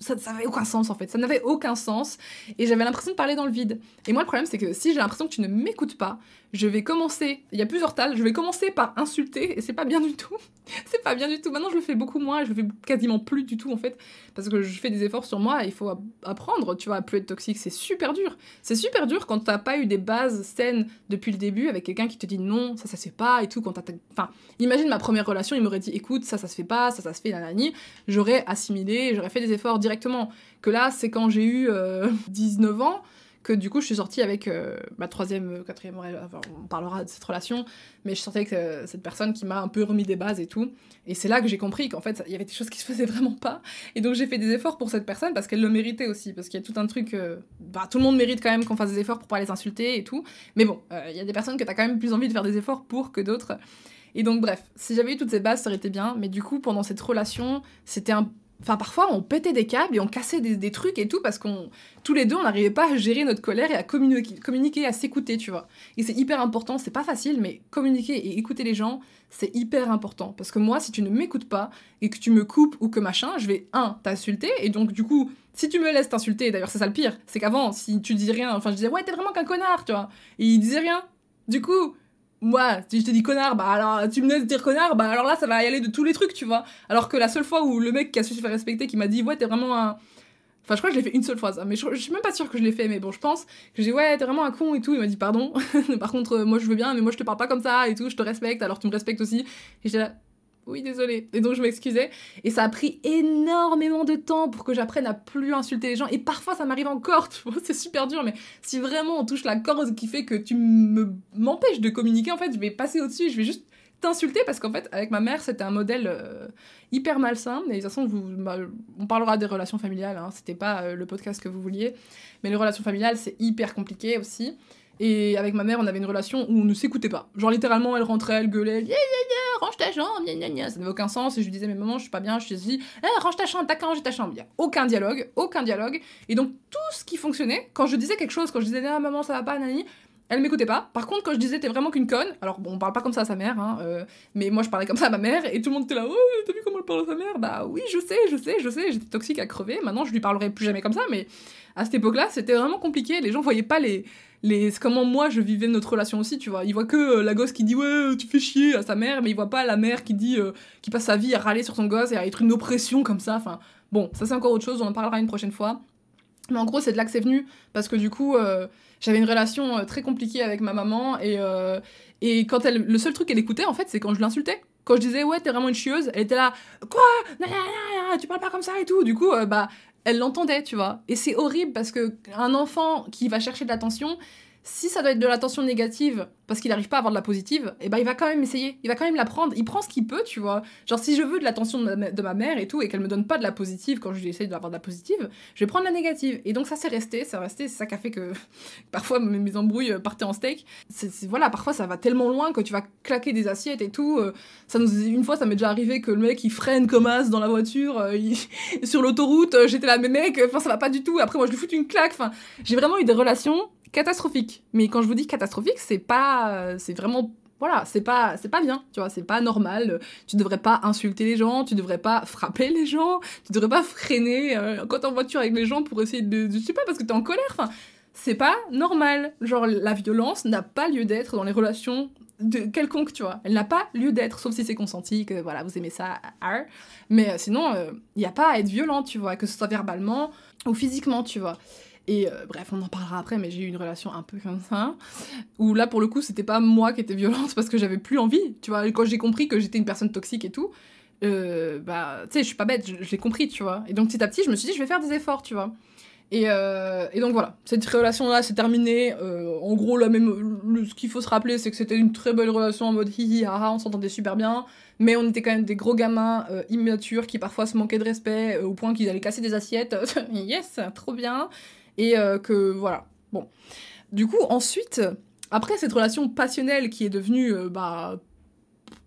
ça n'avait aucun sens en fait, ça n'avait aucun sens et j'avais l'impression de parler dans le vide. Et moi le problème c'est que si j'ai l'impression que tu ne m'écoutes pas, je vais commencer, il y a plusieurs tas, je vais commencer par insulter et c'est pas bien du tout. c'est pas bien du tout. Maintenant je le fais beaucoup moins, je le fais quasiment plus du tout en fait parce que je fais des efforts sur moi il faut apprendre, tu vois, à plus être toxique, c'est super dur. C'est super dur quand t'as pas eu des bases saines depuis le début avec quelqu'un qui te dit non, ça ça se fait pas et tout quand t'as enfin, imagine ma première relation, il m'aurait dit écoute, ça ça se fait pas, ça ça se fait nanani, j'aurais assimilé, j'aurais fait des efforts directement. Que là, c'est quand j'ai eu 19 euh, ans du coup je suis sortie avec euh, ma troisième, euh, quatrième, enfin, on parlera de cette relation, mais je sortie avec cette personne qui m'a un peu remis des bases et tout. Et c'est là que j'ai compris qu'en fait il y avait des choses qui se faisaient vraiment pas. Et donc j'ai fait des efforts pour cette personne parce qu'elle le méritait aussi, parce qu'il y a tout un truc, bah, tout le monde mérite quand même qu'on fasse des efforts pour pas les insulter et tout. Mais bon, il y a des personnes que t'as quand même plus envie de faire des efforts pour que d'autres. Et donc bref, si j'avais eu toutes ces bases, ça aurait été bien. Mais du coup, pendant cette relation, c'était un Enfin, parfois, on pétait des câbles et on cassait des, trucs et tout parce qu'on, tous les deux, on n'arrivait pas à gérer notre colère et à communiquer, communiquer à s'écouter, tu vois. Et c'est hyper important, c'est pas facile, mais communiquer et écouter les gens, c'est hyper important. Parce que moi, si tu ne m'écoutes pas et que tu me coupes ou que machin, je vais, un, t'insulter et donc, du coup, si tu me laisses t'insulter, d'ailleurs, c'est ça le pire, c'est qu'avant, si tu dis rien, enfin, je disais, ouais, t'es vraiment qu'un connard, tu vois. Et il disait rien. Du coup, moi, si je te dis connard, bah alors tu me laisses dire connard, bah alors là ça va y aller de tous les trucs, tu vois. Alors que la seule fois où le mec qui a su se faire respecter, qui m'a dit ouais t'es vraiment un, enfin je crois que je l'ai fait une seule fois ça, mais je, suis même pas sûre que je l'ai fait, mais bon je pense que j'ai ouais t'es vraiment un con et tout, il m'a dit pardon. Par contre euh, moi je veux bien, mais moi je te parle pas comme ça et tout, je te respecte, alors tu me respectes aussi. Et j'étais là oui, désolé. Et donc je m'excusais. Et ça a pris énormément de temps pour que j'apprenne à plus insulter les gens. Et parfois ça m'arrive encore, c'est super dur. Mais si vraiment on touche la corde qui fait que tu m'empêches de communiquer, en fait, je vais passer au-dessus, je vais juste t'insulter parce qu'en fait, avec ma mère, c'était un modèle euh, hyper malsain. Et de toute façon, bah, on parlera des relations familiales, hein, c'était pas euh, le podcast que vous vouliez. Mais les relations familiales, c'est hyper compliqué aussi. Et avec ma mère, on avait une relation où on ne s'écoutait pas. Genre littéralement, elle rentrait, elle gueulait, yeah, yeah, yeah, range ta chambre, gna, gna. Ça n'avait aucun sens. Et je lui disais, mais maman, je suis pas bien, je suis ici. Eh, range ta chambre, t'as qu'à ranger ta chambre. Il y a aucun dialogue, aucun dialogue. Et donc, tout ce qui fonctionnait, quand je disais quelque chose, quand je disais, ah, maman, ça va pas, nani, elle m'écoutait pas. Par contre, quand je disais t'es vraiment qu'une conne, alors bon, on parle pas comme ça à sa mère, hein, euh, mais moi je parlais comme ça à ma mère et tout le monde était là, oh, t'as vu comment elle parle à sa mère? Bah oui, je sais, je sais, je sais, j'étais toxique à crever. Maintenant, je lui parlerai plus jamais comme ça, mais à cette époque-là, c'était vraiment compliqué. Les gens voyaient pas les, les comment moi je vivais notre relation aussi, tu vois. Ils voient que euh, la gosse qui dit ouais, tu fais chier à sa mère, mais ils voient pas la mère qui dit euh, qui passe sa vie à râler sur son gosse et à être une oppression comme ça. Enfin, bon, ça c'est encore autre chose, on en parlera une prochaine fois. Mais en gros, c'est de là que c'est venu parce que du coup, euh, j'avais une relation très compliquée avec ma maman et et quand elle le seul truc qu'elle écoutait en fait, c'est quand je l'insultais. Quand je disais ouais, t'es vraiment une chieuse, elle était là quoi? Tu parles pas comme ça et tout. Du coup, bah elle l'entendait, tu vois. Et c'est horrible parce que un enfant qui va chercher de l'attention, si ça doit être de l'attention négative parce qu'il n'arrive pas à avoir de la positive, et eh ben il va quand même essayer, il va quand même la prendre, il prend ce qu'il peut, tu vois. Genre si je veux de l'attention de, ma mère et tout, et qu'elle me donne pas de la positive quand je lui essaye d'avoir de la positive, je vais prendre la négative. Et donc ça c'est resté, c'est resté, c'est ça qui a fait que parfois mes, embrouilles partaient en steak. C'est, voilà, parfois ça va tellement loin que tu vas claquer des assiettes et tout. Euh, ça nous, une fois ça m'est déjà arrivé que le mec il freine comme as dans la voiture, euh, sur l'autoroute, euh, j'étais là, mais mec, enfin ça va pas du tout. Après moi je lui fous une claque, enfin j'ai vraiment eu des relations Mais quand je vous dis catastrophique, c'est pas, c'est vraiment, voilà, c'est pas, c'est pas bien, tu vois, c'est pas normal. Tu devrais pas insulter les gens, tu devrais pas frapper les gens, tu devrais pas freiner euh, quand t'es en voiture avec les gens pour essayer de, je sais pas, parce que t'es en colère. Enfin, c'est pas normal. Genre, la violence n'a pas lieu d'être dans les relations de quelconque, tu vois. Elle n'a pas lieu d'être, sauf si c'est consenti, que voilà, vous aimez ça, mais euh, sinon, il euh, n'y a pas à être violent, tu vois, que ce soit verbalement ou physiquement, tu vois. Et euh, bref, on en parlera après, mais j'ai eu une relation un peu comme ça, où là, pour le coup, c'était pas moi qui étais violente parce que j'avais plus envie, tu vois. quand j'ai compris que j'étais une personne toxique et tout, euh, bah, tu sais, je suis pas bête, je, l'ai compris, tu vois. Et donc, petit à petit, je me suis dit, je vais faire des efforts, tu vois. Et, euh, donc voilà, cette relation-là s'est terminée. en gros, la même, ce qu'il faut se rappeler, c'est que c'était une très belle relation en mode hihi, haha, on s'entendait super bien. Mais on était quand même des gros gamins immatures qui parfois se manquaient de respect au point qu'ils allaient casser des assiettes. yes, trop bien. Et euh, que voilà. Bon. Du coup, ensuite, après cette relation passionnelle qui est devenue euh, bah,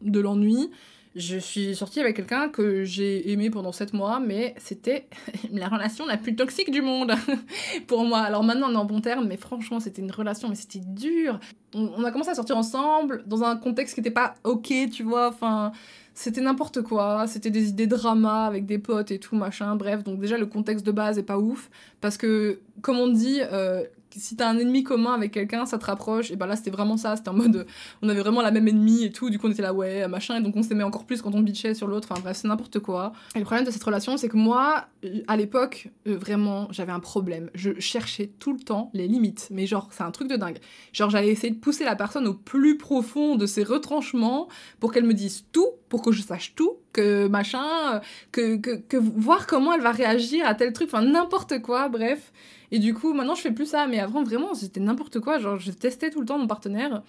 de l'ennui, je suis sortie avec quelqu'un que j'ai aimé pendant 7 mois, mais c'était la relation la plus toxique du monde pour moi. Alors maintenant on est en bon terme, mais franchement c'était une relation, mais c'était dur. On, a commencé à sortir ensemble dans un contexte qui n'était pas ok, tu vois, enfin c'était n'importe quoi, c'était des idées drama avec des potes et tout, machin, bref, donc déjà le contexte de base est pas ouf, parce que, comme on dit, euh, si t'as un ennemi commun avec quelqu'un, ça te rapproche. Et ben là, c'était vraiment ça. C'était en mode, on avait vraiment la même ennemie et tout. Du coup, on était là, ouais, machin. Et donc, on s'aimait encore plus quand on bitchait sur l'autre. Enfin, bref, c'est n'importe quoi. Et le problème de cette relation, c'est que moi, à l'époque, euh, vraiment, j'avais un problème. Je cherchais tout le temps les limites. Mais genre, c'est un truc de dingue. Genre, j'allais essayer de pousser la personne au plus profond de ses retranchements pour qu'elle me dise tout, pour que je sache tout, que machin, que, que, que voir comment elle va réagir à tel truc. Enfin, n'importe quoi, bref. Et du coup, maintenant, je fais plus ça. Mais avant, vraiment, c'était n'importe quoi. Genre, je testais tout le temps mon partenaire.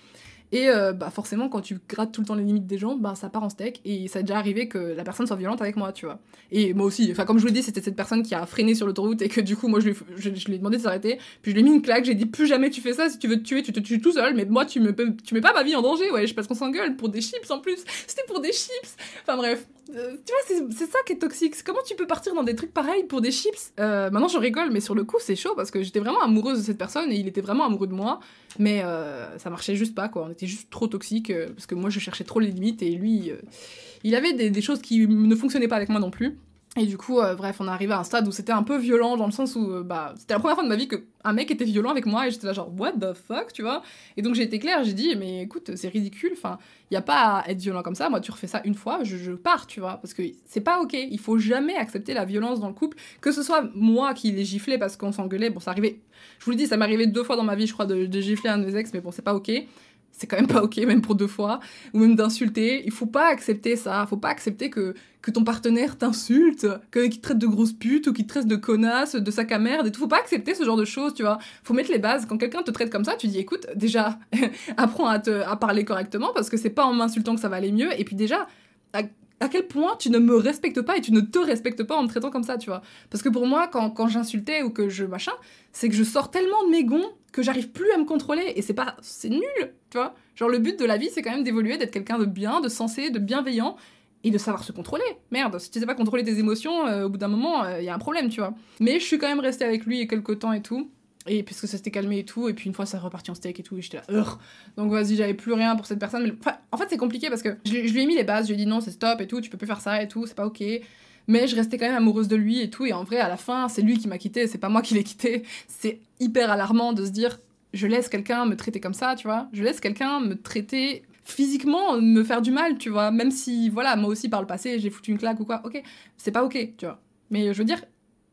Et euh, bah forcément, quand tu grattes tout le temps les limites des gens, bah ça part en steak. Et ça a déjà arrivé que la personne soit violente avec moi, tu vois. Et moi aussi, enfin comme je vous l'ai dit, c'était cette personne qui a freiné sur l'autoroute et que du coup, moi je lui, je, ai demandé de s'arrêter. Puis je lui ai mis une claque, j'ai dit plus jamais tu fais ça, si tu veux te tuer, tu te tues tout seul. Mais moi, tu me tu mets pas ma vie en danger, ouais, parce qu'on s'engueule pour des chips en plus. C'était pour des chips. Enfin bref. Euh, tu vois, c'est ça qui est toxique. Comment tu peux partir dans des trucs pareils pour des chips? Euh, Maintenant, je rigole, mais sur le coup, c'est chaud parce que j'étais vraiment amoureuse de cette personne et il était vraiment amoureux de moi. Mais euh, ça marchait juste pas, quoi. On était juste trop toxiques parce que moi, je cherchais trop les limites et lui, il avait des, des, choses qui ne fonctionnaient pas avec moi non plus. Et du coup, euh, bref, on est arrivé à un stade où c'était un peu violent, dans le sens où, euh, bah, c'était la première fois de ma vie qu'un mec était violent avec moi, et j'étais là genre, what the fuck, tu vois? Et donc j'ai été claire, j'ai dit, mais écoute, c'est ridicule, enfin, il y a pas à être violent comme ça, moi tu refais ça une fois, je, je pars, tu vois, parce que c'est pas ok, il faut jamais accepter la violence dans le couple, que ce soit moi qui l'ai giflé parce qu'on s'engueulait, bon, ça arrivait, je vous le dis, ça m'est arrivé deux fois dans ma vie, je crois, de, de gifler un de mes ex, mais bon, c'est pas ok c'est quand même pas ok, même pour deux fois, ou même d'insulter. Il faut pas accepter ça. Faut pas accepter que, que ton partenaire t'insulte, qu'il te traite de grosse pute ou qu'il te traite de connasse, de sac à merde et tout. Faut pas accepter ce genre de choses, tu vois. Faut mettre les bases. Quand quelqu'un te traite comme ça, tu dis écoute, déjà, apprends à, te, à parler correctement parce que c'est pas en m'insultant que ça va aller mieux. Et puis déjà, à quel point tu ne me respectes pas et tu ne te respectes pas en me traitant comme ça, tu vois. Parce que pour moi, quand, quand j'insultais ou que je machin, c'est que je sors tellement de mes gonds que j'arrive plus à me contrôler et c'est pas c'est nul, tu vois. Genre le but de la vie, c'est quand même d'évoluer, d'être quelqu'un de bien, de sensé, de bienveillant et de savoir se contrôler. Merde, si tu sais pas contrôler tes émotions, euh, au bout d'un moment, il euh, y a un problème, tu vois. Mais je suis quand même restée avec lui quelques temps et tout. Et puisque ça s'était calmé et tout, et puis une fois ça reparti en steak et tout, et j'étais là, donc vas-y, j'avais plus rien pour cette personne. Mais en fait, c'est compliqué parce que je, lui ai mis les bases, je lui ai dit non, c'est stop et tout, tu peux plus faire ça et tout, c'est pas ok. Mais je restais quand même amoureuse de lui et tout, et en vrai, à la fin, c'est lui qui m'a quitté, c'est pas moi qui l'ai quitté. C'est hyper alarmant de se dire, je laisse quelqu'un me traiter comme ça, tu vois. Je laisse quelqu'un me traiter physiquement, me faire du mal, tu vois. Même si, voilà, moi aussi par le passé, j'ai foutu une claque ou quoi, ok, c'est pas ok, tu vois. Mais je veux dire,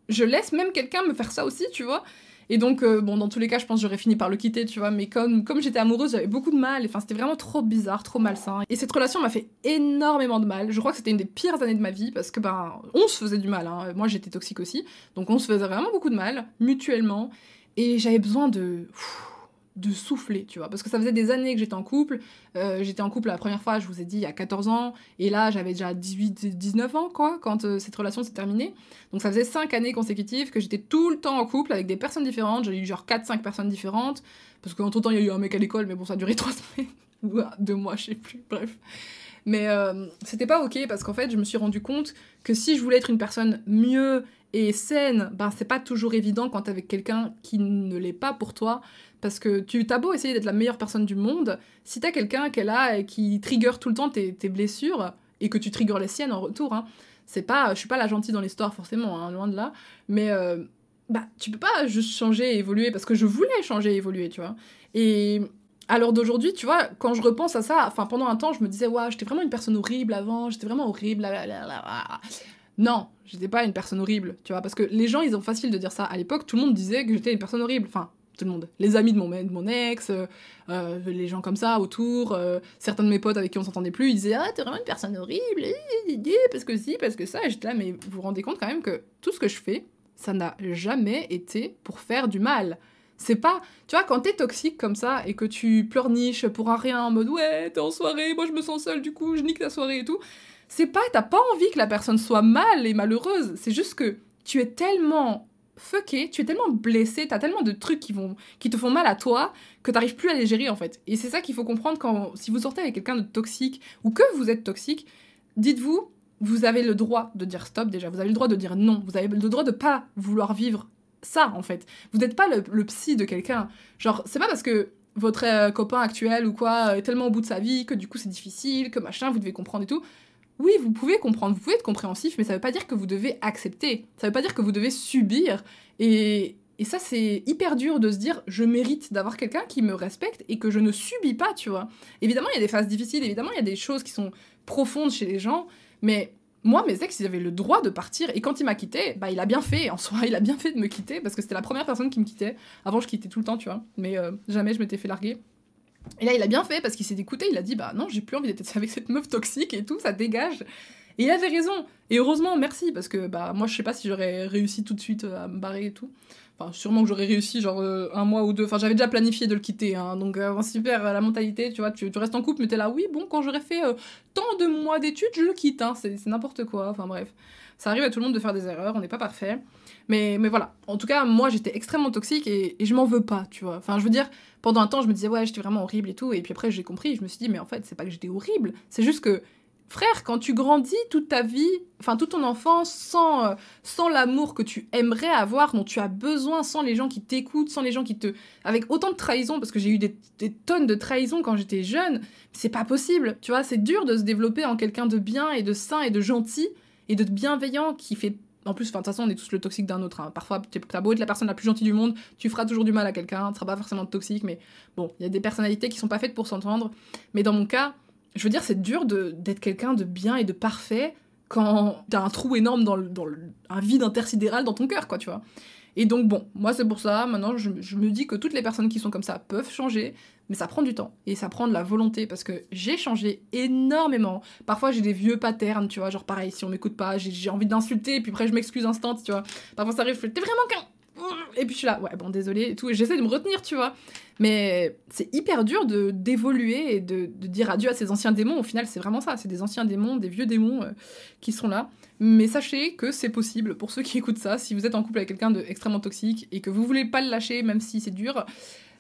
je laisse même quelqu'un me faire ça aussi, tu vois. Et donc, euh, bon, dans tous les cas, je pense que j'aurais fini par le quitter, tu vois. Mais comme, comme j'étais amoureuse, j'avais beaucoup de mal. Enfin, c'était vraiment trop bizarre, trop malsain. Et cette relation m'a fait énormément de mal. Je crois que c'était une des pires années de ma vie parce que, ben, on se faisait du mal. Hein. Moi, j'étais toxique aussi. Donc, on se faisait vraiment beaucoup de mal, mutuellement. Et j'avais besoin de de souffler, tu vois. Parce que ça faisait des années que j'étais en couple. Euh, j'étais en couple la première fois, je vous ai dit, il y a 14 ans. Et là, j'avais déjà 18, 19 ans, quoi, quand euh, cette relation s'est terminée. Donc ça faisait 5 années consécutives que j'étais tout le temps en couple avec des personnes différentes. J'ai eu genre 4-5 personnes différentes. Parce qu'entre temps, il y a eu un mec à l'école, mais bon, ça a duré 3 semaines. Ou 2 mois, je sais plus. Bref. Mais euh, c'était pas ok parce qu'en fait, je me suis rendu compte que si je voulais être une personne mieux et saine, ben c'est pas toujours évident quand t'es avec quelqu'un qui ne l'est pas pour toi. Parce que tu t'as beau essayer d'être la meilleure personne du monde, si t'as quelqu'un qui est là et qui trigger tout le temps tes, tes blessures, et que tu triggers les siennes en retour, hein, c'est pas, je suis pas la gentille dans l'histoire forcément, hein, loin de là, mais euh, bah tu peux pas juste changer et évoluer parce que je voulais changer et évoluer, tu vois. Et à l'heure d'aujourd'hui, tu vois, quand je repense à ça, enfin pendant un temps, je me disais, ouais, j'étais vraiment une personne horrible avant, j'étais vraiment horrible. Non, j'étais pas une personne horrible, tu vois, parce que les gens, ils ont facile de dire ça. À l'époque, tout le monde disait que j'étais une personne horrible. Enfin, tout le monde. Les amis de mon, mon ex, euh, euh, les gens comme ça autour, euh, certains de mes potes avec qui on s'entendait plus, ils disaient Ah, t'es vraiment une personne horrible, parce que si, parce que ça. J'étais là, mais vous vous rendez compte quand même que tout ce que je fais, ça n'a jamais été pour faire du mal. C'est pas. Tu vois, quand t'es toxique comme ça et que tu pleurniches pour un rien en mode ouais, t'es en soirée, moi je me sens seule, du coup je nique ta soirée et tout. C'est pas. T'as pas envie que la personne soit mal et malheureuse. C'est juste que tu es tellement fucké, tu es tellement blessé, t'as tellement de trucs qui, vont, qui te font mal à toi que t'arrives plus à les gérer en fait. Et c'est ça qu'il faut comprendre quand. Si vous sortez avec quelqu'un de toxique ou que vous êtes toxique, dites-vous. Vous avez le droit de dire stop déjà, vous avez le droit de dire non, vous avez le droit de pas vouloir vivre ça, en fait. Vous n'êtes pas le, psy de quelqu'un. Genre, c'est pas parce que votre euh, copain actuel ou quoi est tellement au bout de sa vie que du coup c'est difficile, que machin, vous devez comprendre et tout. Oui, vous pouvez comprendre, vous pouvez être compréhensif, mais ça veut pas dire que vous devez accepter. Ça veut pas dire que vous devez subir. Et, et ça, c'est hyper dur de se dire je mérite d'avoir quelqu'un qui me respecte et que je ne subis pas, tu vois. Évidemment, il y a des phases difficiles, évidemment, il y a des choses qui sont profondes chez les gens, mais moi, mes ex, ils avaient le droit de partir. Et quand il m'a quitté, bah, il a bien fait, en soi, il a bien fait de me quitter, parce que c'était la première personne qui me quittait. Avant, je quittais tout le temps, tu vois. Mais euh, jamais je m'étais fait larguer. Et là, il a bien fait, parce qu'il s'est écouté, il a dit, bah non, j'ai plus envie d'être avec cette meuf toxique et tout, ça dégage. Et il avait raison. Et heureusement, merci, parce que bah moi, je sais pas si j'aurais réussi tout de suite à me barrer et tout. Enfin, sûrement que j'aurais réussi, genre euh, un mois ou deux. Enfin, j'avais déjà planifié de le quitter, hein, donc euh, super la mentalité, tu vois. Tu, restes en couple, mais t'es là, oui, bon, quand j'aurais fait euh, tant de mois d'études, je le quitte, hein, c'est n'importe quoi. Enfin, bref. Ça arrive à tout le monde de faire des erreurs, on n'est pas parfait. Mais, mais voilà. En tout cas, moi, j'étais extrêmement toxique et, et je m'en veux pas, tu vois. Enfin, je veux dire, pendant un temps, je me disais, ouais, j'étais vraiment horrible et tout. Et puis après, j'ai compris, je me suis dit, mais en fait, c'est pas que j'étais horrible, c'est juste que Frère, quand tu grandis toute ta vie, enfin toute ton enfance, sans, euh, sans l'amour que tu aimerais avoir, dont tu as besoin, sans les gens qui t'écoutent, sans les gens qui te... Avec autant de trahison, parce que j'ai eu des, tonnes de trahison quand j'étais jeune, c'est pas possible, tu vois, c'est dur de se développer en quelqu'un de bien et de sain et de gentil et de bienveillant qui fait... En plus, de toute façon, on est tous le toxique d'un autre. Hein. Parfois, t'as beau être la personne la plus gentille du monde, tu feras toujours du mal à quelqu'un, tu seras pas forcément toxique, mais bon, il y a des personnalités qui sont pas faites pour s'entendre. Mais dans mon cas, je veux dire, c'est dur d'être quelqu'un de bien et de parfait quand t'as un trou énorme dans, le, dans un vide intersidéral dans ton cœur, quoi, tu vois. Et donc, bon, moi, c'est pour ça. Maintenant, je, me dis que toutes les personnes qui sont comme ça peuvent changer, mais ça prend du temps. Et ça prend de la volonté, parce que j'ai changé énormément. Parfois, j'ai des vieux patterns, tu vois, genre pareil, si on m'écoute pas, j'ai envie d'insulter, et puis après, je m'excuse instant, tu vois. Parfois, ça arrive, je fais, t'es vraiment qu'un et puis je suis là, ouais, bon, désolé et tout. J'essaie de me retenir, tu vois. Mais c'est hyper dur de d'évoluer et de, de, dire adieu à ces anciens démons. Au final, c'est vraiment ça. C'est des anciens démons, des vieux démons euh, qui sont là. Mais sachez que c'est possible pour ceux qui écoutent ça. Si vous êtes en couple avec quelqu'un d'extrêmement toxique et que vous voulez pas le lâcher, même si c'est dur,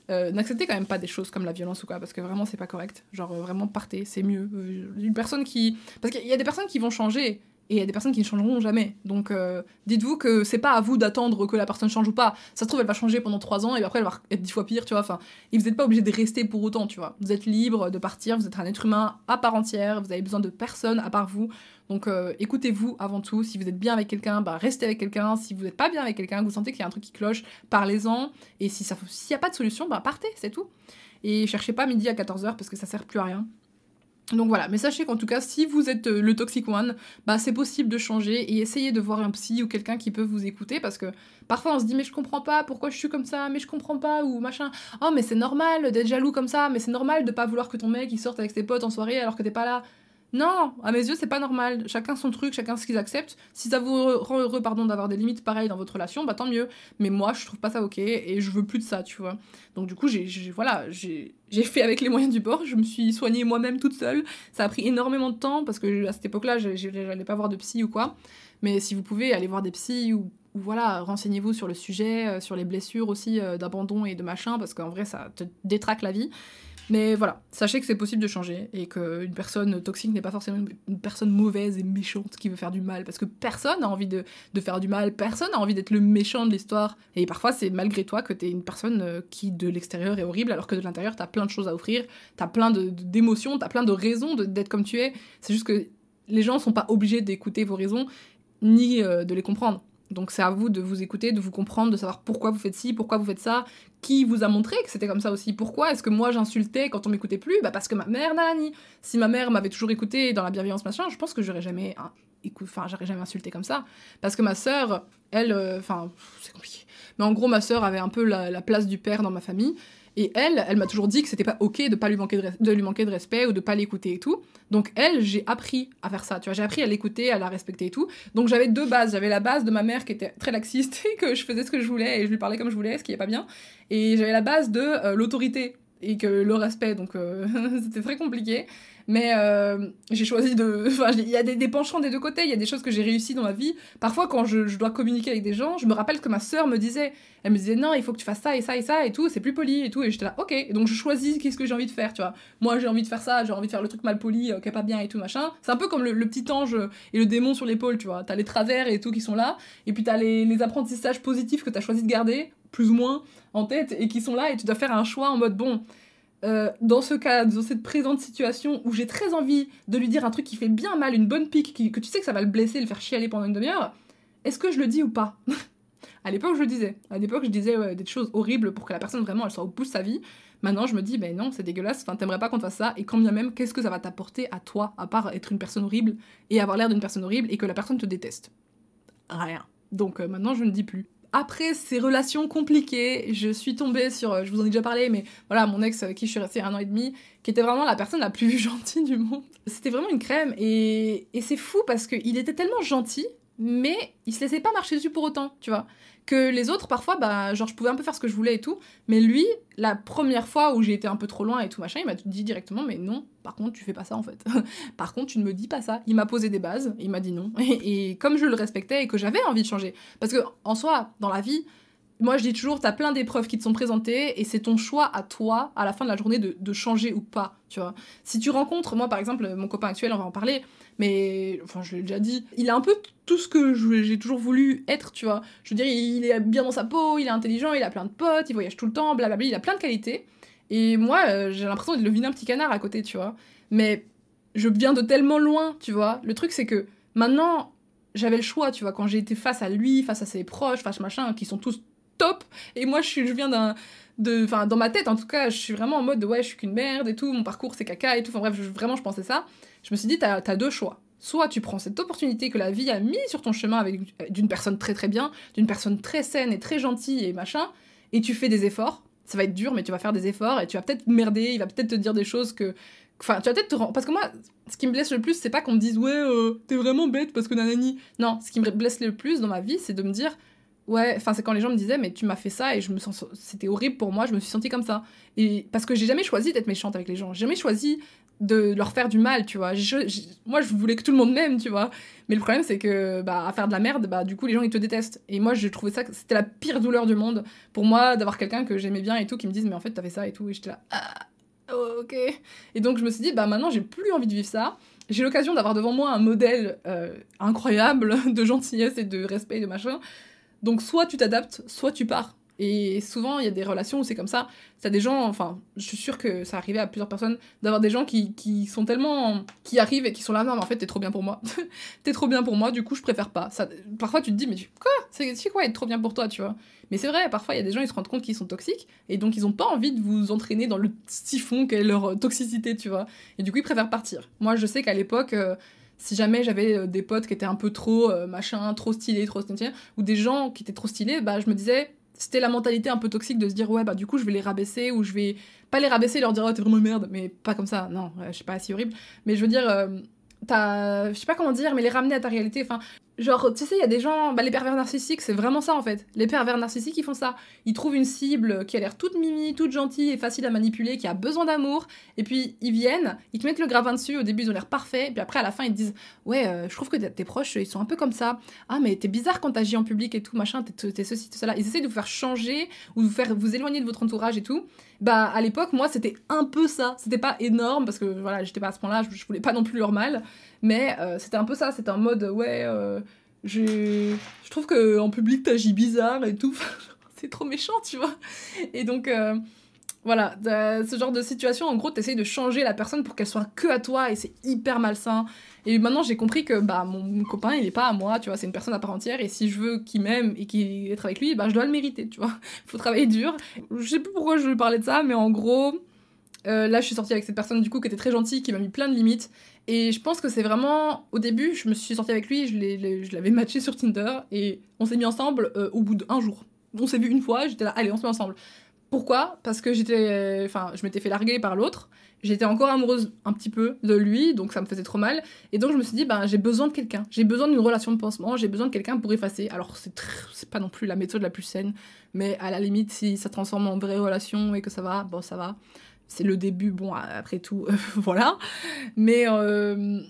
euh, n'acceptez quand même pas des choses comme la violence ou quoi, parce que vraiment c'est pas correct. Genre euh, vraiment partez, c'est mieux. une personne qui. Parce qu'il y a des personnes qui vont changer, et il y a des personnes qui ne changeront jamais. Donc euh, dites-vous que c'est pas à vous d'attendre que la personne change ou pas. Ça se trouve, elle va changer pendant trois ans et après elle va être dix fois pire, tu vois. Enfin, et vous n'êtes pas obligé de rester pour autant, tu vois. Vous êtes libre de partir, vous êtes un être humain à part entière, vous avez besoin de personne à part vous. Donc euh, écoutez-vous avant tout. Si vous êtes bien avec quelqu'un, bah, restez avec quelqu'un. Si vous n'êtes pas bien avec quelqu'un, que vous sentez qu'il y a un truc qui cloche, parlez-en. Et si s'il n'y a pas de solution, bah, partez, c'est tout. Et cherchez pas midi à 14h parce que ça sert plus à rien. Donc voilà, mais sachez qu'en tout cas, si vous êtes euh, le toxic one, bah c'est possible de changer et essayez de voir un psy ou quelqu'un qui peut vous écouter parce que parfois on se dit mais je comprends pas pourquoi je suis comme ça, mais je comprends pas ou machin. Oh mais c'est normal d'être jaloux comme ça, mais c'est normal de pas vouloir que ton mec il sorte avec ses potes en soirée alors que t'es pas là. Non, à mes yeux, c'est pas normal. Chacun son truc, chacun ce qu'ils acceptent. Si ça vous rend heureux, pardon, d'avoir des limites pareilles dans votre relation, bah tant mieux. Mais moi, je trouve pas ça ok et je veux plus de ça, tu vois. Donc du coup, j'ai, voilà, j'ai, fait avec les moyens du bord. Je me suis soignée moi-même toute seule. Ça a pris énormément de temps parce que à cette époque-là, j'allais pas voir de psy ou quoi. Mais si vous pouvez aller voir des psys ou, voilà, renseignez-vous sur le sujet, euh, sur les blessures aussi euh, d'abandon et de machin, parce qu'en vrai, ça te détraque la vie. Mais voilà, sachez que c'est possible de changer et qu'une personne toxique n'est pas forcément une personne mauvaise et méchante qui veut faire du mal. Parce que personne n'a envie de, faire du mal, personne n'a envie d'être le méchant de l'histoire. Et parfois, c'est malgré toi que t'es une personne euh, qui, de l'extérieur, est horrible, alors que de l'intérieur, t'as plein de choses à offrir, t'as plein d'émotions, t'as plein de raisons d'être comme tu es. C'est juste que les gens sont pas obligés d'écouter vos raisons ni euh, de les comprendre. Donc c'est à vous de vous écouter, de vous comprendre, de savoir pourquoi vous faites ci, pourquoi vous faites ça, qui vous a montré que c'était comme ça aussi. Pourquoi est-ce que moi j'insultais quand on m'écoutait plus? Bah parce que ma mère, nanani. Si ma mère m'avait toujours écouté dans la bienveillance machin, je pense que j'aurais jamais, j'aurais jamais insulté comme ça. Parce que ma sœur, elle, euh, enfin c'est compliqué. Mais en gros ma sœur avait un peu la place du père dans ma famille. Et elle, elle m'a toujours dit que c'était pas ok de pas lui manquer de, lui manquer de respect ou de pas l'écouter et tout. Donc elle, j'ai appris à faire ça. Tu vois, j'ai appris à l'écouter, à la respecter et tout. Donc j'avais deux bases. J'avais la base de ma mère qui était très laxiste et que je faisais ce que je voulais et je lui parlais comme je voulais, ce qui est pas bien. Et j'avais la base de euh, l'autorité et que le respect. Donc euh, c'était très compliqué. Mais euh, j'ai choisi de. Enfin, il y a des, penchants des deux côtés, il y a des choses que j'ai réussi dans ma vie. Parfois, quand je, dois communiquer avec des gens, je me rappelle que ma sœur me disait elle me disait non, il faut que tu fasses ça et ça et ça et tout, c'est plus poli et tout. Et j'étais là, ok. Et donc je choisis qu'est-ce que j'ai envie de faire, tu vois. Moi, j'ai envie de faire ça, j'ai envie de faire le truc mal poli, euh, qui est pas bien et tout, machin. C'est un peu comme le, petit ange et le démon sur l'épaule, tu vois. T'as les travers et tout qui sont là, et puis t'as les, les apprentissages positifs que t'as choisi de garder, plus ou moins, en tête, et qui sont là, et tu dois faire un choix en mode bon euh, dans ce cas, dans cette présente situation où j'ai très envie de lui dire un truc qui fait bien mal, une bonne pique, que tu sais que ça va le blesser, le faire chialer pendant une demi-heure, est-ce que je le dis ou pas? À l'époque, je le disais. À l'époque, je disais des choses horribles pour que la personne vraiment elle soit au bout de sa vie. Maintenant, je me dis, ben non, c'est dégueulasse, enfin, t'aimerais pas qu'on te fasse ça, et quand bien même, qu'est-ce que ça va t'apporter à toi, à part être une personne horrible et avoir l'air d'une personne horrible et que la personne te déteste? Rien. Donc euh, maintenant, je ne dis plus après ces relations compliquées, je suis tombée sur, je vous en ai déjà parlé, mais voilà, mon ex avec qui je suis restée un an et demi, qui était vraiment la personne la plus gentille du monde. C'était vraiment une crème, et, et c'est fou parce qu'il était tellement gentil, mais il se laissait pas marcher dessus pour autant, tu vois que les autres, parfois, bah, genre, je pouvais un peu faire ce que je voulais et tout. Mais lui, la première fois où j'ai été un peu trop loin et tout machin, il m'a dit directement, mais non, par contre, tu fais pas ça en fait. par contre, tu ne me dis pas ça. Il m'a posé des bases, il m'a dit non. Et, comme je le respectais et que j'avais envie de changer, parce que en soi, dans la vie, moi je dis toujours, t'as plein d'épreuves qui te sont présentées et c'est ton choix à toi, à la fin de la journée, de, changer ou pas, tu vois. Si tu rencontres, moi par exemple, mon copain actuel, on va en parler, mais enfin je l'ai déjà dit, il a un peu tout ce que j'ai toujours voulu être, tu vois. Je veux dire, il est bien dans sa peau, il est intelligent, il a plein de potes, il voyage tout le temps, blablabla, il a plein de qualités. Et moi, euh, j'ai l'impression de le un petit canard à côté, tu vois. Mais je viens de tellement loin, tu vois. Le truc, c'est que maintenant, j'avais le choix, tu vois, quand j'ai été face à lui, face à ses proches, face à machin, qui sont tous top. Et moi, je, je viens d'un. Enfin, dans ma tête, en tout cas, je suis vraiment en mode de ouais, je suis qu'une merde et tout, mon parcours c'est caca et tout. Enfin bref, vraiment, je pensais ça je me suis dit, t'as as deux choix. Soit tu prends cette opportunité que la vie a mis sur ton chemin avec d'une personne très très bien, d'une personne très saine et très gentille et machin, et tu fais des efforts. Ça va être dur, mais tu vas faire des efforts et tu vas peut-être merder, il va peut-être te dire des choses que. Enfin, tu vas peut-être te rendre. Parce que moi, ce qui me blesse le plus, c'est pas qu'on me dise, ouais, euh, t'es vraiment bête parce que nanani. Non, ce qui me blesse le plus dans ma vie, c'est de me dire, ouais, enfin, c'est quand les gens me disaient, mais tu m'as fait ça et je me sens. C'était horrible pour moi, je me suis sentie comme ça. Et parce que j'ai jamais choisi d'être méchante avec les gens. J'ai jamais choisi de leur faire du mal, tu vois. moi, je voulais que tout le monde m'aime, tu vois. Mais le problème, c'est que, bah, à faire de la merde, bah, du coup, les gens, ils te détestent. Et moi, je trouvais ça, c'était la pire douleur du monde pour moi d'avoir quelqu'un que j'aimais bien et tout, qui me dise, mais en fait, t'as fait ça et tout. Et j'étais là, ah, ok. Et donc, je me suis dit, bah, maintenant, j'ai plus envie de vivre ça. J'ai l'occasion d'avoir devant moi un modèle euh, incroyable de gentillesse et de respect et de machin. Donc, soit tu t'adaptes, soit tu pars. Et souvent, il y a des relations où c'est comme ça. T'as des gens, enfin, je suis sûre que ça arrivait à plusieurs personnes, d'avoir des gens qui, qui, sont tellement. qui arrivent et qui sont là, non, mais en fait, t'es trop bien pour moi. t'es trop bien pour moi, du coup, je préfère pas. Ça, parfois, tu te dis, mais quoi? C'est quoi être trop bien pour toi, tu vois? Mais c'est vrai, parfois, il y a des gens, ils se rendent compte qu'ils sont toxiques, et donc ils ont pas envie de vous entraîner dans le siphon qu'est leur toxicité, tu vois? Et du coup, ils préfèrent partir. Moi, je sais qu'à l'époque. Euh, si jamais j'avais euh, des potes qui étaient un peu trop euh, machin, trop stylés, trop stylés, ou des gens qui étaient trop stylés, bah je me disais, c'était la mentalité un peu toxique de se dire ouais bah du coup je vais les rabaisser ou je vais pas les rabaisser et leur dire oh t'es vraiment merde mais pas comme ça non je sais pas si horrible mais je veux dire euh, t'as, je sais pas comment dire, mais les ramener à ta réalité. Enfin, genre, tu sais, il y a des gens, bah, les pervers narcissiques, c'est vraiment ça en fait. Les pervers narcissiques, ils font ça. Ils trouvent une cible qui a l'air toute mimi, toute gentille et facile à manipuler, qui a besoin d'amour, et puis ils viennent, ils te mettent le gravin dessus. Au début, ils ont l'air parfaits, puis après, à la fin, ils te disent, ouais, euh, je trouve que tes proches, ils sont un peu comme ça. Ah, mais t'es bizarre quand t'agis en public et tout, machin, t'es ceci, cela. Ils essaient de vous faire changer ou de vous faire vous éloigner de votre entourage et tout. Bah, à l'époque, moi, c'était un peu ça. C'était pas énorme parce que voilà, j'étais pas à ce point-là, je, voulais pas non plus leur mal. Mais euh, c'était un peu ça, c'était un mode, ouais, euh, je, trouve qu'en public t'agis bizarre et tout. c'est trop méchant, tu vois. Et donc, euh, voilà, ce genre de situation, en gros, t'essayes de changer la personne pour qu'elle soit que à toi et c'est hyper malsain. Et maintenant, j'ai compris que bah, mon, copain, il est pas à moi, tu vois, c'est une personne à part entière et si je veux qu'il m'aime et qu'il être avec lui, bah, je dois le mériter, tu vois. Faut travailler dur. Je sais plus pourquoi je parler de ça, mais en gros, là, je suis sortie avec cette personne du coup qui était très gentille, qui m'a mis plein de limites. Et je pense que c'est vraiment. Au début, je me suis sortie avec lui, je l'avais matché sur Tinder et on s'est mis ensemble euh, au bout d'un jour. On s'est vu une fois, j'étais là, allez, on se met ensemble. Pourquoi? Parce que j'étais. Enfin, je m'étais fait larguer par l'autre. J'étais encore amoureuse un petit peu de lui, donc ça me faisait trop mal. Et donc je me suis dit, ben, j'ai besoin de quelqu'un. J'ai besoin d'une relation de pansement, j'ai besoin de quelqu'un pour effacer. Alors c'est c'est pas non plus la méthode la plus saine, mais à la limite, si ça transforme en vraie relation et que ça va, bon, ça va c'est le début, bon, après tout, voilà. Mais, euh,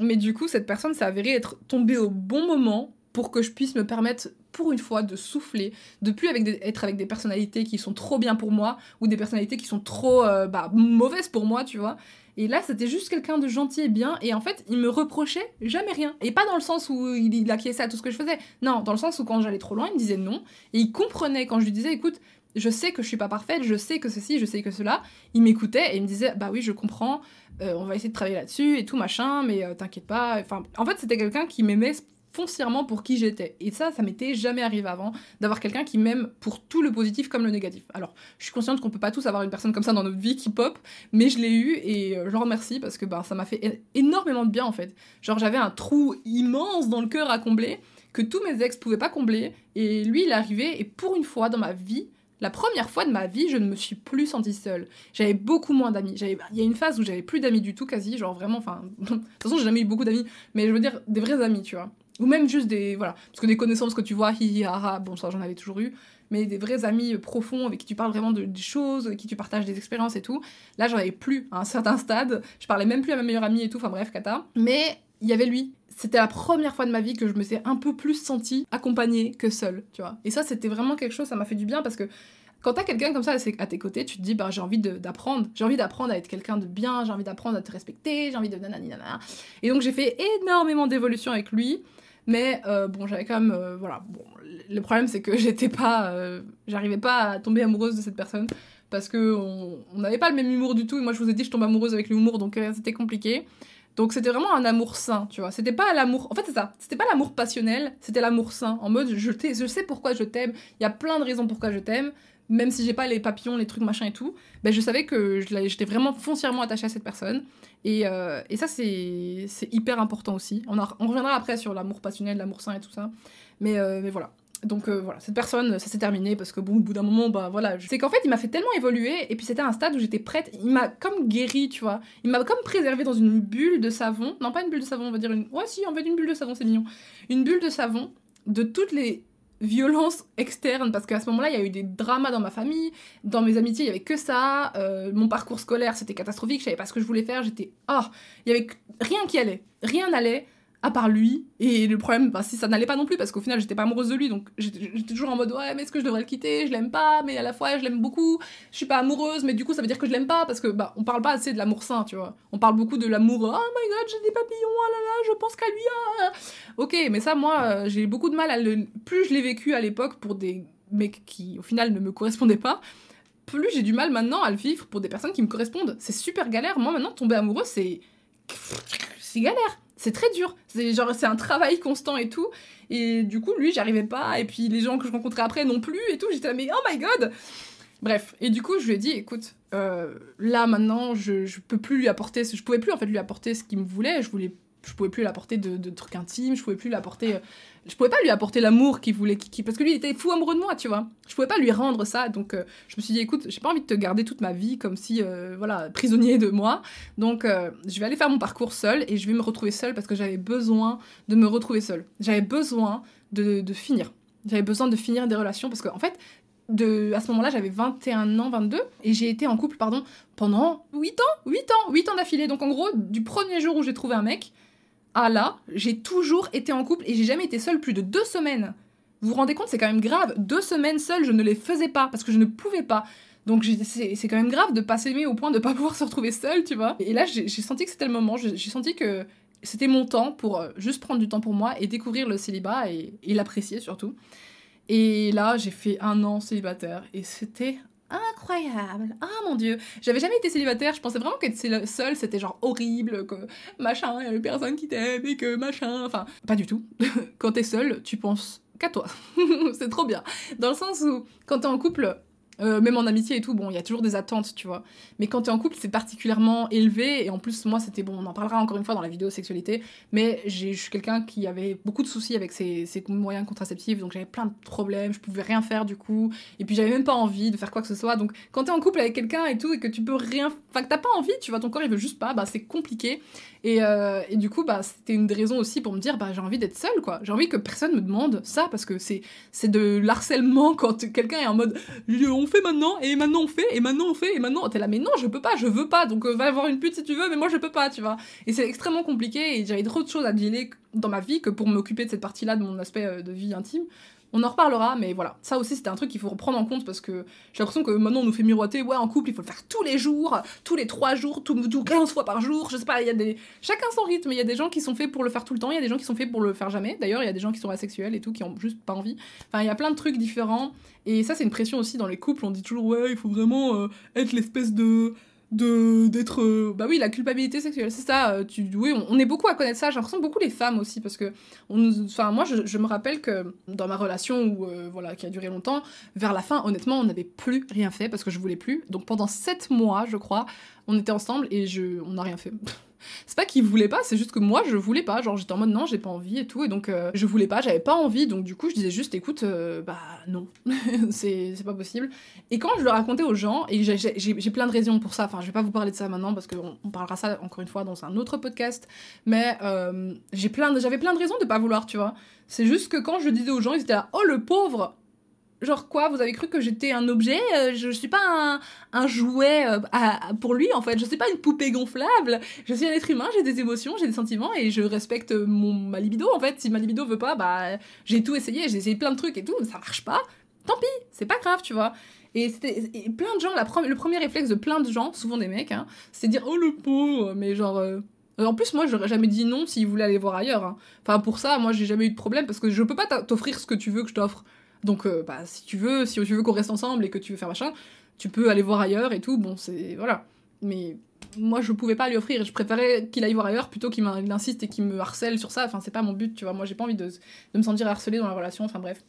mais du coup, cette personne s'est avérée être tombée au bon moment pour que je puisse me permettre, pour une fois, de souffler, de plus avec être avec des personnalités qui sont trop bien pour moi, ou des personnalités qui sont trop euh, bah, mauvaises pour moi, tu vois. Et là, c'était juste quelqu'un de gentil et bien, et en fait, il me reprochait jamais rien. Et pas dans le sens où il, il acquiesçait à tout ce que je faisais. Non, dans le sens où quand j'allais trop loin, il me disait non. Et il comprenait quand je lui disais, écoute, je sais que je suis pas parfaite, je sais que ceci, je sais que cela. Il m'écoutait et il me disait bah oui, je comprends, euh, on va essayer de travailler là-dessus et tout machin, mais euh, t'inquiète pas. Enfin, en fait, c'était quelqu'un qui m'aimait foncièrement pour qui j'étais. Et ça, ça m'était jamais arrivé avant, d'avoir quelqu'un qui m'aime pour tout le positif comme le négatif. Alors, je suis consciente qu'on peut pas tous avoir une personne comme ça dans notre vie qui pop, mais je l'ai eu et euh, je remercie parce que bah, ça m'a fait énormément de bien en fait. Genre, j'avais un trou immense dans le cœur à combler que tous mes ex pouvaient pas combler et lui il est arrivé et pour une fois dans ma vie la première fois de ma vie, je ne me suis plus sentie seule. J'avais beaucoup moins d'amis. Il y a une phase où j'avais plus d'amis du tout, quasi, genre vraiment, enfin... de toute façon, j'ai jamais eu beaucoup d'amis, mais je veux dire des vrais amis, tu vois. Ou même juste des... Voilà. Parce que des connaissances que tu vois, hi hi ha bon, ça j'en avais toujours eu. Mais des vrais amis profonds avec qui tu parles vraiment de, des choses, avec qui tu partages des expériences et tout. Là, j'en avais plus à un certain stade. Je parlais même plus à ma meilleure amie et tout, enfin bref, cata. Mais il y avait lui c'était la première fois de ma vie que je me suis un peu plus sentie accompagnée que seule, tu vois. Et ça, c'était vraiment quelque chose, ça m'a fait du bien parce que quand t'as quelqu'un comme ça à tes côtés, tu te dis, bah, j'ai envie d'apprendre, j'ai envie d'apprendre à être quelqu'un de bien, j'ai envie d'apprendre à te respecter, j'ai envie de nanani nanana. Et donc, j'ai fait énormément d'évolution avec lui. Mais euh, bon, j'avais quand même. Euh, voilà. Le problème, c'est que j'étais pas. Euh, j'arrivais pas à tomber amoureuse de cette personne. Parce que on n'avait pas le même humour du tout. Et moi, je vous ai dit, je tombe amoureuse avec l'humour, donc c'était compliqué. Donc c'était vraiment un amour sain, tu vois. C'était pas l'amour. En fait, c'est ça. C'était pas l'amour passionnel, c'était l'amour sain. En mode, je, je sais pourquoi je t'aime. Il y a plein de raisons pourquoi je t'aime. Même si j'ai pas les papillons, les trucs machin et tout, ben je savais que j'étais vraiment foncièrement attachée à cette personne. Et, euh, et ça, c'est hyper important aussi. On, on reviendra après sur l'amour passionnel, l'amour sain et tout ça. Mais, euh, mais voilà. Donc euh, voilà, cette personne, ça s'est terminé parce que bon, au bout d'un moment, bah voilà. C'est qu'en fait, il m'a fait tellement évoluer et puis c'était un stade où j'étais prête. Il m'a comme guéri, tu vois. Il m'a comme préservé dans une bulle de savon. Non, pas une bulle de savon, on va dire une. Ouais, si, en fait, une bulle de savon, c'est mignon. Une bulle de savon de toutes les violences externes parce qu'à ce moment-là il y a eu des dramas dans ma famille dans mes amitiés il y avait que ça euh, mon parcours scolaire c'était catastrophique je savais pas ce que je voulais faire j'étais oh il y avait rien qui allait rien n'allait à part lui. Et le problème, bah, si ça n'allait pas non plus, parce qu'au final, j'étais pas amoureuse de lui, donc j'étais toujours en mode ouais, mais est-ce que je devrais le quitter? Je l'aime pas, mais à la fois, je l'aime beaucoup. Je suis pas amoureuse, mais du coup, ça veut dire que je l'aime pas, parce que bah, on parle pas assez de l'amour sain, tu vois. On parle beaucoup de l'amour, oh my god, j'ai des papillons, ah là là, je pense qu'à lui, ah. Ok, mais ça, moi, euh, j'ai beaucoup de mal à le. Plus je l'ai vécu à l'époque pour des mecs qui, au final, ne me correspondaient pas plus j'ai du mal maintenant à le vivre pour des personnes qui me correspondent. C'est super galère. Moi, maintenant, tomber amoureux, c'est. C'est galère c'est très dur. C'est genre c'est un travail constant et tout. Et du coup, lui, j'arrivais pas. Et puis les gens que je rencontrais après non plus et tout. J'étais là, mais oh my god Bref, et du coup, je lui ai dit, écoute, euh, là maintenant, je, je peux plus lui apporter, je pouvais plus en fait lui apporter ce qu'il me voulait. Je voulais je pouvais plus lui apporter de, trucs intimes, je pouvais plus lui apporter. Je pouvais pas lui apporter l'amour qu'il voulait, parce que lui il était fou amoureux de moi, tu vois. Je pouvais pas lui rendre ça, donc euh, je me suis dit, écoute, j'ai pas envie de te garder toute ma vie comme si, euh, voilà, prisonnier de moi. Donc euh, je vais aller faire mon parcours seul et je vais me retrouver seule parce que j'avais besoin de me retrouver seule. J'avais besoin de, finir. J'avais besoin de finir des relations parce qu'en en fait, à ce moment-là, j'avais 21 ans, 22, et j'ai été en couple, pardon, pendant 8 ans 8 ans 8 ans d'affilée. Donc en gros, du premier jour où j'ai trouvé un mec, à là, j'ai toujours été en couple et j'ai jamais été seule plus de deux semaines. Vous vous rendez compte, c'est quand même grave. Deux semaines seule, je ne les faisais pas parce que je ne pouvais pas. Donc c'est quand même grave de pas s'aimer au point de pas pouvoir se retrouver seule, tu vois. Et là, j'ai senti que c'était le moment. J'ai senti que c'était mon temps pour euh, juste prendre du temps pour moi et découvrir le célibat et l'apprécier surtout. Et là, j'ai fait un an célibataire et c'était incroyable. Ah mon dieu, j'avais jamais été célibataire, je pensais vraiment qu'être seule c'était genre horrible, que machin, il y avait personne qui t'aime et que machin, enfin, pas du tout. quand t'es seule, tu penses qu'à toi. c'est trop bien. Dans le sens où, quand t'es en couple, euh, même en amitié et tout, bon, il y a toujours des attentes, tu vois. Mais quand t'es en couple, c'est particulièrement élevé. Et en plus, moi, c'était bon, on en parlera encore une fois dans la vidéo sexualité. Mais je suis quelqu'un qui avait beaucoup de soucis avec ses, ses moyens contraceptifs. Donc j'avais plein de problèmes. Je pouvais rien faire du coup. Et puis j'avais même pas envie de faire quoi que ce soit. Donc quand t'es en couple avec quelqu'un et tout, et que tu peux rien. Enfin, que t'as pas envie, tu vois, ton corps il veut juste pas, bah c'est compliqué. Et, euh, et, du coup, bah, c'était une des raisons aussi pour me dire, bah, j'ai envie d'être seule, quoi. J'ai envie que personne me demande ça, parce que c'est, de l'harcèlement quand quelqu'un est en mode, on fait maintenant, et maintenant on fait, et maintenant on fait, et maintenant, t'es là, mais non, je peux pas, je veux pas, donc euh, va avoir une pute si tu veux, mais moi je peux pas, tu vois. Et c'est extrêmement compliqué, et j'avais trop de choses à dealer dans ma vie que pour m'occuper de cette partie-là de mon aspect euh, de vie intime. On en reparlera, mais voilà. Ça aussi, c'était un truc qu'il faut reprendre en compte parce que j'ai l'impression que maintenant on nous fait miroiter, ouais, en couple, il faut le faire tous les jours, tous les trois jours, tout, tout 15 fois par jour. Je sais pas, il y a des. Chacun son rythme. Il y a des gens qui sont faits pour le faire tout le temps, il y a des gens qui sont faits pour le faire jamais. D'ailleurs, il y a des gens qui sont asexuels et tout, qui ont juste pas envie. Enfin, il y a plein de trucs différents. Et ça, c'est une pression aussi dans les couples. On dit toujours, ouais, il faut vraiment euh, être l'espèce de de d'être euh, bah oui la culpabilité sexuelle c'est ça euh, tu oui on, est beaucoup à connaître ça j'ai l'impression beaucoup les femmes aussi parce que on enfin moi je, me rappelle que dans ma relation où euh, voilà qui a duré longtemps vers la fin honnêtement on n'avait plus rien fait parce que je voulais plus. Donc pendant sept mois je crois on était ensemble et je on n'a rien fait c'est pas qu'il voulait pas, c'est juste que moi je voulais pas. Genre j'étais en mode non, j'ai pas envie et tout. Et donc euh, je voulais pas, j'avais pas envie. Donc du coup je disais juste écoute, euh, bah non, c'est pas possible. Et quand je le racontais aux gens, et j'ai plein de raisons pour ça, enfin je vais pas vous parler de ça maintenant parce qu'on on parlera ça encore une fois dans un autre podcast. Mais euh, j'avais plein, plein de raisons de pas vouloir, tu vois. C'est juste que quand je disais aux gens, ils étaient là, oh le pauvre, Genre quoi Vous avez cru que j'étais un objet euh, Je suis pas un, jouet euh, pour lui en fait. Je suis pas une poupée gonflable. Je suis un être humain, j'ai des émotions, j'ai des sentiments et je respecte mon, ma libido en fait. Si ma libido veut pas, bah j'ai tout essayé, j'ai essayé plein de trucs et tout, ça marche pas. Tant pis, c'est pas grave, tu vois. Et c'était plein de gens, la le premier réflexe de plein de gens, souvent des mecs, hein, c'est dire oh le pauvre, mais genre. Euh, en plus, moi, j'aurais jamais dit non s'il voulait aller voir ailleurs. Hein. Enfin, pour ça, moi, j'ai jamais eu de problème parce que je peux pas t'offrir ce que tu veux que je t'offre. Donc, euh, bah, si tu veux, si tu veux qu'on reste ensemble et que tu veux faire machin, tu peux aller voir ailleurs et tout. Bon, c'est. Voilà. Mais moi, je pouvais pas lui offrir. Je préférais qu'il aille voir ailleurs plutôt qu'il insiste et qu'il me harcèle sur ça. Enfin, c'est pas mon but, tu vois. Moi, j'ai pas envie de, de, me sentir harcelée dans la relation. Enfin, bref.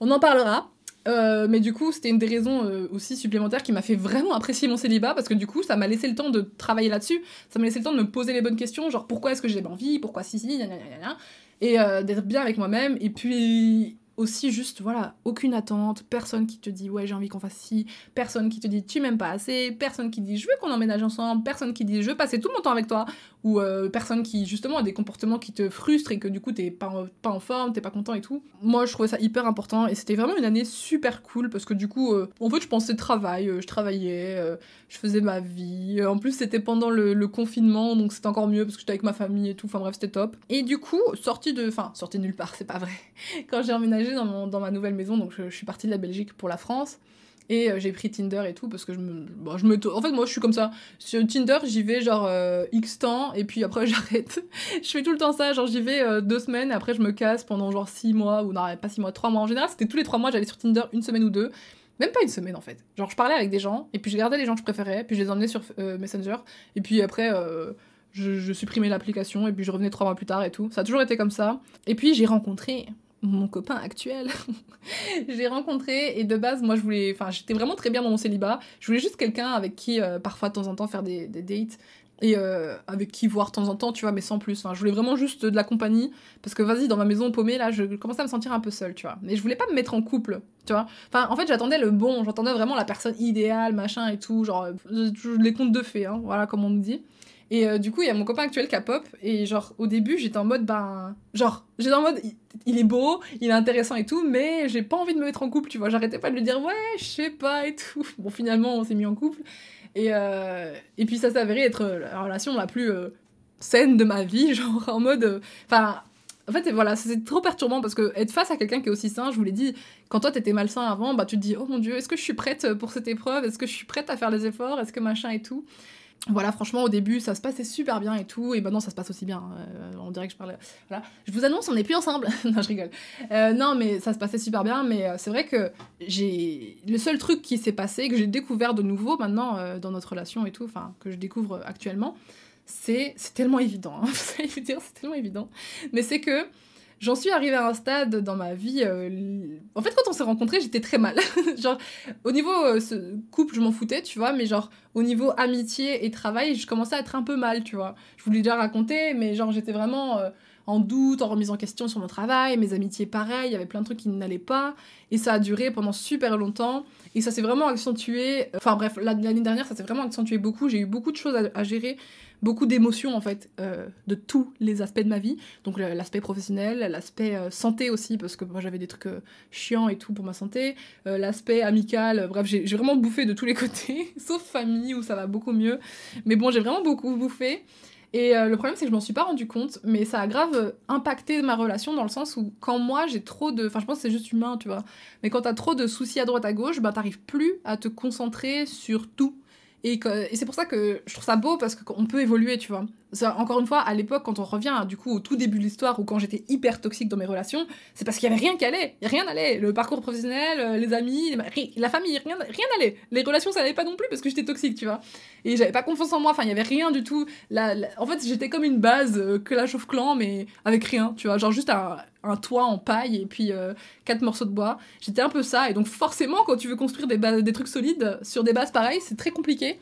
On en parlera. Euh, mais du coup, c'était une des raisons euh, aussi supplémentaires qui m'a fait vraiment apprécier mon célibat parce que du coup, ça m'a laissé le temps de travailler là-dessus. Ça m'a laissé le temps de me poser les bonnes questions, genre pourquoi est-ce que j'ai envie, pourquoi si si, et d'être bien avec moi-même. Et puis aussi juste, voilà, aucune attente, personne qui te dit ouais j'ai envie qu'on fasse ci, personne qui te dit tu m'aimes pas assez, personne qui dit je veux qu'on emménage ensemble, personne qui dit je veux passer tout mon temps avec toi, ou euh, personne qui justement a des comportements qui te frustrent et que du coup t'es pas, pas en forme, t'es pas content et tout. Moi je trouvais ça hyper important et c'était vraiment une année super cool parce que du coup, euh, en fait je pensais travail, euh, je travaillais, je faisais ma vie, en plus c'était pendant le, le, confinement donc c'était encore mieux parce que j'étais avec ma famille et tout, enfin bref c'était top. Et du coup, sortie de, enfin sortie nulle part, c'est pas vrai, quand j'ai emménagé dans, ma nouvelle maison, donc je, suis partie de la Belgique pour la France. Et euh, j'ai pris Tinder et tout parce que je me, me. En fait, moi, je suis comme ça. Sur Tinder, j'y vais genre euh, X temps et puis après, j'arrête. je fais tout le temps ça. Genre, j'y vais euh, deux semaines et après, je me casse pendant genre six mois ou non, pas six mois, trois mois. En général, c'était tous les trois mois, j'allais sur Tinder une semaine ou deux. Même pas une semaine en fait. Genre, je parlais avec des gens et puis je gardais les gens que je préférais, puis je les emmenais sur Messenger et puis après. Je, je supprimais l'application et puis je revenais trois mois plus tard et tout. Ça a toujours été comme ça. Et puis j'ai rencontré mon copain actuel. j'ai rencontré et de base, moi je voulais, enfin j'étais vraiment très bien dans mon célibat. Je voulais juste quelqu'un avec qui euh, parfois de temps en temps faire des, dates. et euh, avec qui voir de temps en temps, tu vois, mais sans plus. je voulais vraiment juste de la compagnie, parce que vas-y, dans ma maison paumée, là, je commençais à me sentir un peu seule, tu vois. Mais je voulais pas me mettre en couple, tu vois. Enfin, en fait, j'attendais le bon, j'attendais vraiment la personne idéale, machin et tout, genre, les contes de fées, hein, voilà, comme on nous dit. Et euh, du coup, il y a mon copain actuel qui a pop, et genre, au début, j'étais en mode, ben, genre, j'étais en mode, il, est beau, il est intéressant et tout, mais j'ai pas envie de me mettre en couple, tu vois. J'arrêtais pas de lui dire, ouais, je sais pas et tout. Bon, finalement, on s'est mis en couple. Et, euh, et puis ça s'avérait être la relation la plus euh, saine de ma vie, genre en mode. Euh, enfin. en fait, voilà, c'est trop perturbant parce que être face à quelqu'un qui est aussi sain, je vous l'ai dit, quand toi t'étais malsain avant, bah tu te dis, oh mon dieu, est-ce que je suis prête pour cette épreuve? Est-ce que je suis prête à faire les efforts? Est-ce que machin et tout? Voilà, franchement, au début, ça se passait super bien et tout, et maintenant ça se passe aussi bien. Euh, on dirait que je parlais. Voilà. Je vous annonce, on n'est plus ensemble. non, je rigole. Euh, non, mais ça se passait super bien, mais euh, c'est vrai que j'ai. Le seul truc qui s'est passé, que j'ai découvert de nouveau maintenant dans notre relation et tout, enfin, que je découvre actuellement, c'est. C'est tellement évident, hein, vous allez dire, c'est tellement évident. Mais c'est que j'en suis arrivée à un stade dans ma vie. Euh, en fait, quand on s'est rencontrés, j'étais très mal. genre, au niveau euh, ce couple, je m'en foutais, tu vois, mais genre, au niveau amitié et travail, je commençais à être un peu mal, tu vois. Je voulais déjà raconter, mais genre, j'étais vraiment. Euh, en doute, en remise en question sur mon travail, mes amitiés pareil, il y avait plein de trucs qui n'allaient pas, et ça a duré pendant super longtemps, et ça s'est vraiment accentué, enfin bref, l'année dernière ça s'est vraiment accentué beaucoup, j'ai eu beaucoup de choses à gérer, beaucoup d'émotions en fait euh, de tous les aspects de ma vie. Donc l'aspect professionnel, l'aspect euh, santé aussi parce que moi j'avais des trucs euh, chiants et tout pour ma santé, l'aspect amical. bref, j'ai vraiment bouffé de tous les côtés, sauf famille où ça va beaucoup mieux. Mais bon, j'ai vraiment beaucoup bouffé. Et le problème, c'est que je m'en suis pas rendu compte, mais ça a grave impacté ma relation dans le sens où quand moi j'ai trop de. Enfin, je pense que c'est juste humain, tu vois. Mais quand t'as trop de soucis à droite à gauche, bah t'arrives plus à te concentrer sur tout. Et, et c'est pour ça que je trouve ça beau parce qu'on peut évoluer, tu vois encore une fois, à l'époque, quand on revient du coup au tout début de l'histoire ou quand j'étais hyper toxique dans mes relations, c'est parce qu'il y avait rien qui allait. Rien allait. Le parcours professionnel, euh, les amis, la famille, rien, rien allait. Les relations, ça allait pas non plus parce que j'étais toxique, tu vois. Et j'avais pas confiance en moi. Enfin, il y avait rien du tout. En fait, j'étais comme une base euh, que la chauffe clan, mais avec rien, tu vois. Genre juste un, toit en paille et puis euh, quatre morceaux de bois. J'étais un peu ça. Et donc, forcément, quand tu veux construire des trucs solides sur des bases pareilles, c'est très compliqué.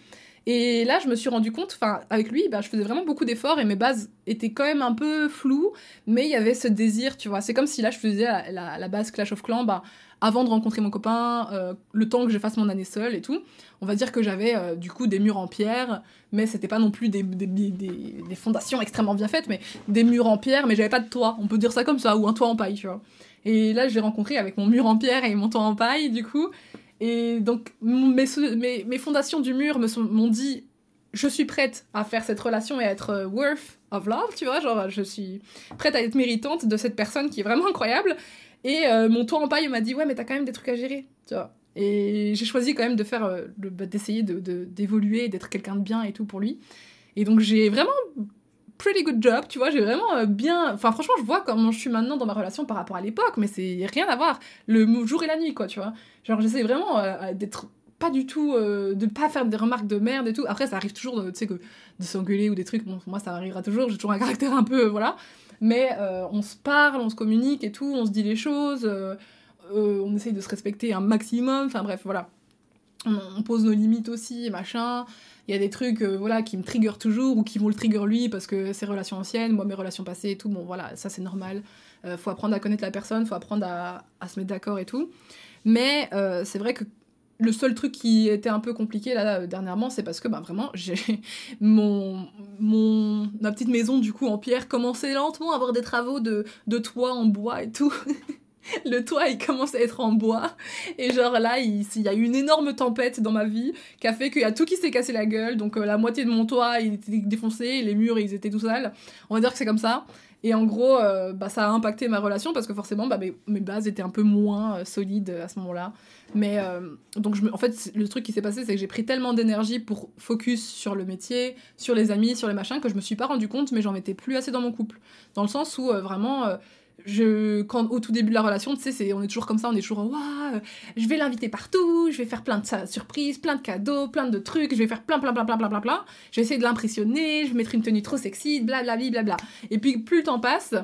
Et là, je me suis rendu compte, enfin, avec lui, bah, je faisais vraiment beaucoup d'efforts et mes bases étaient quand même un peu floues, mais il y avait ce désir, tu vois. C'est comme si là, je faisais la, la, base Clash of Clans, bah, avant de rencontrer mon copain, euh, le temps que je fasse mon année seule et tout. On va dire que j'avais euh, du coup des murs en pierre, mais c'était pas non plus des, des, des, des, fondations extrêmement bien faites, mais des murs en pierre, mais j'avais pas de toit, on peut dire ça comme ça, ou un toit en paille, tu vois. Et là, j'ai rencontré avec mon mur en pierre et mon toit en paille, du coup. Et donc, mes, mes, fondations du mur m'ont dit je suis prête à faire cette relation et à être euh, worth of love, tu vois, genre je suis prête à être méritante de cette personne qui est vraiment incroyable. Et euh, mon toit en paille m'a dit ouais mais t'as quand même des trucs à gérer, tu vois. Et j'ai choisi quand même de faire, euh, bah, d'essayer de, d'évoluer, d'être quelqu'un de bien et tout pour lui. Et donc j'ai vraiment pretty good job, tu vois, j'ai vraiment bien... Enfin franchement je vois comment je suis maintenant dans ma relation par rapport à l'époque, mais c'est rien à voir. Le jour et la nuit, quoi, tu vois. Genre j'essaie vraiment d'être pas du tout euh, de pas faire des remarques de merde et tout. Après ça arrive toujours tu sais que de s'engueuler ou des trucs. Moi ça arrivera toujours. J'ai toujours un caractère un peu voilà. Mais euh, on se parle on se communique et tout on se dit les choses euh, on essaye de se respecter un maximum. Enfin bref voilà on, pose nos limites aussi machin. Il y a des trucs voilà qui me trigger toujours ou qui vont le trigger lui parce que c'est relations anciennes moi mes relations passées et tout bon voilà ça c'est normal. Faut apprendre à connaître la personne faut apprendre à, à se mettre d'accord et tout. Mais c'est vrai que le seul truc qui était un peu compliqué là dernièrement, c'est parce que bah vraiment j'ai mon mon ma petite maison du coup en pierre commençait lentement à avoir des travaux de, de toit en bois et tout. le toit il commence à être en bois et genre là il, y a eu une énorme tempête dans ma vie qui a fait qu'il y a tout qui s'est cassé la gueule donc euh, la moitié de mon toit il était défoncé les murs ils étaient tout sales on va dire que c'est comme ça et en gros euh, bah ça a impacté ma relation parce que forcément bah, mes, bases étaient un peu moins euh, solides à ce moment-là mais euh, donc, en fait, le truc qui s'est passé, c'est que j'ai pris tellement d'énergie pour focus sur le métier, sur les amis, sur les machins, que je me suis pas rendu compte, mais j'en mettais plus assez dans mon couple. Dans le sens où vraiment. Euh, je, quand, au tout début de la relation, tu sais, on est toujours comme ça, on est toujours, waouh, je vais l'inviter partout, je vais faire plein de surprises, plein de cadeaux, plein de trucs, je vais faire plein, plein, plein, plein, plein, plein, plein. Je vais essayer de l'impressionner, je vais mettre une tenue trop sexy, blablabla, bla, bla. Et puis, plus le temps passe,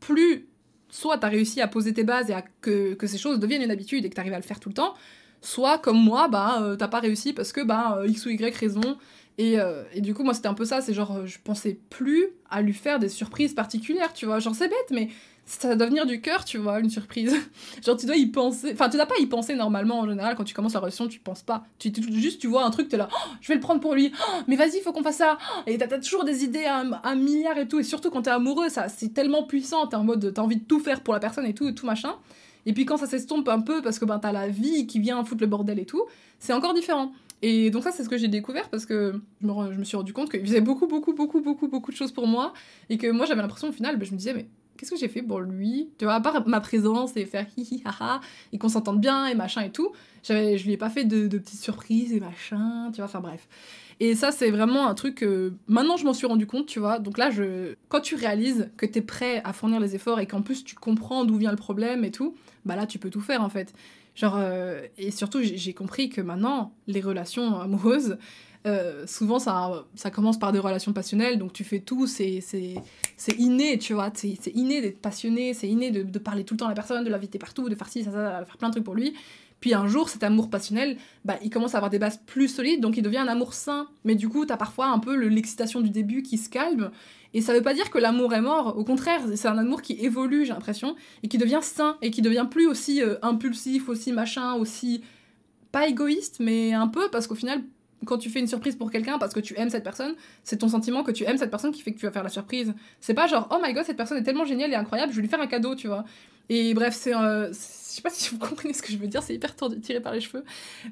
plus soit tu as réussi à poser tes bases et à que, que ces choses deviennent une habitude et que tu arrives à le faire tout le temps, soit comme moi, bah t'as pas réussi parce que bah X ou Y raison. Et, et du coup, moi, c'était un peu ça, c'est genre, je pensais plus à lui faire des surprises particulières, tu vois. Genre, c'est bête, mais ça doit venir du cœur, tu vois, une surprise. Genre, tu dois y penser. Enfin, tu dois pas y penser normalement en général. Quand tu commences la relation, tu penses pas. Tu, juste, tu vois un truc, t'es là, oh, je vais le prendre pour lui. Oh, mais vas-y, faut qu'on fasse ça. Et t'as toujours des idées à un, milliard et tout. Et surtout quand t'es amoureux, ça, c'est tellement puissant. T'es en mode, t'as envie de tout faire pour la personne et tout, et tout machin. Et puis quand ça s'estompe un peu parce que ben, t'as la vie qui vient foutre le bordel et tout, c'est encore différent. Et donc ça, c'est ce que j'ai découvert parce que je me, je me suis rendu compte qu'il faisait beaucoup, beaucoup, beaucoup, beaucoup, beaucoup de choses pour moi. Et que moi, j'avais l'impression au final, ben, je me disais, mais qu'est-ce que j'ai fait pour lui? Tu vois, à part ma présence et faire hi hi ha ha, et qu'on s'entende bien et machin et tout, je lui ai pas fait de, petites surprises et machin, tu vois, enfin bref. Et ça, c'est vraiment un truc que maintenant je m'en suis rendu compte, tu vois. Donc là, je... quand tu réalises que t'es prêt à fournir les efforts et qu'en plus tu comprends d'où vient le problème et tout, bah là, tu peux tout faire en fait. Genre, euh, et surtout, j'ai compris que maintenant, les relations amoureuses, euh, souvent ça, ça commence par des relations passionnelles, donc tu fais tout, c'est inné, tu vois, c'est inné d'être passionné, c'est inné de, parler tout le temps à la personne, de l'inviter partout, de faire ci, ça, ça, faire plein de trucs pour lui. Puis un jour, cet amour passionnel, bah, il commence à avoir des bases plus solides, donc il devient un amour sain. Mais du coup, t'as parfois un peu l'excitation du début qui se calme. Et ça veut pas dire que l'amour est mort, au contraire, c'est un amour qui évolue, j'ai l'impression, et qui devient sain, et qui devient plus aussi euh, impulsif, aussi machin, aussi pas égoïste, mais un peu, parce qu'au final, quand tu fais une surprise pour quelqu'un parce que tu aimes cette personne, c'est ton sentiment que tu aimes cette personne qui fait que tu vas faire la surprise. C'est pas genre, oh my god, cette personne est tellement géniale et incroyable, je vais lui faire un cadeau, tu vois. Et bref, c'est. Je sais pas si vous comprenez ce que je veux dire, c'est hyper tiré par les cheveux.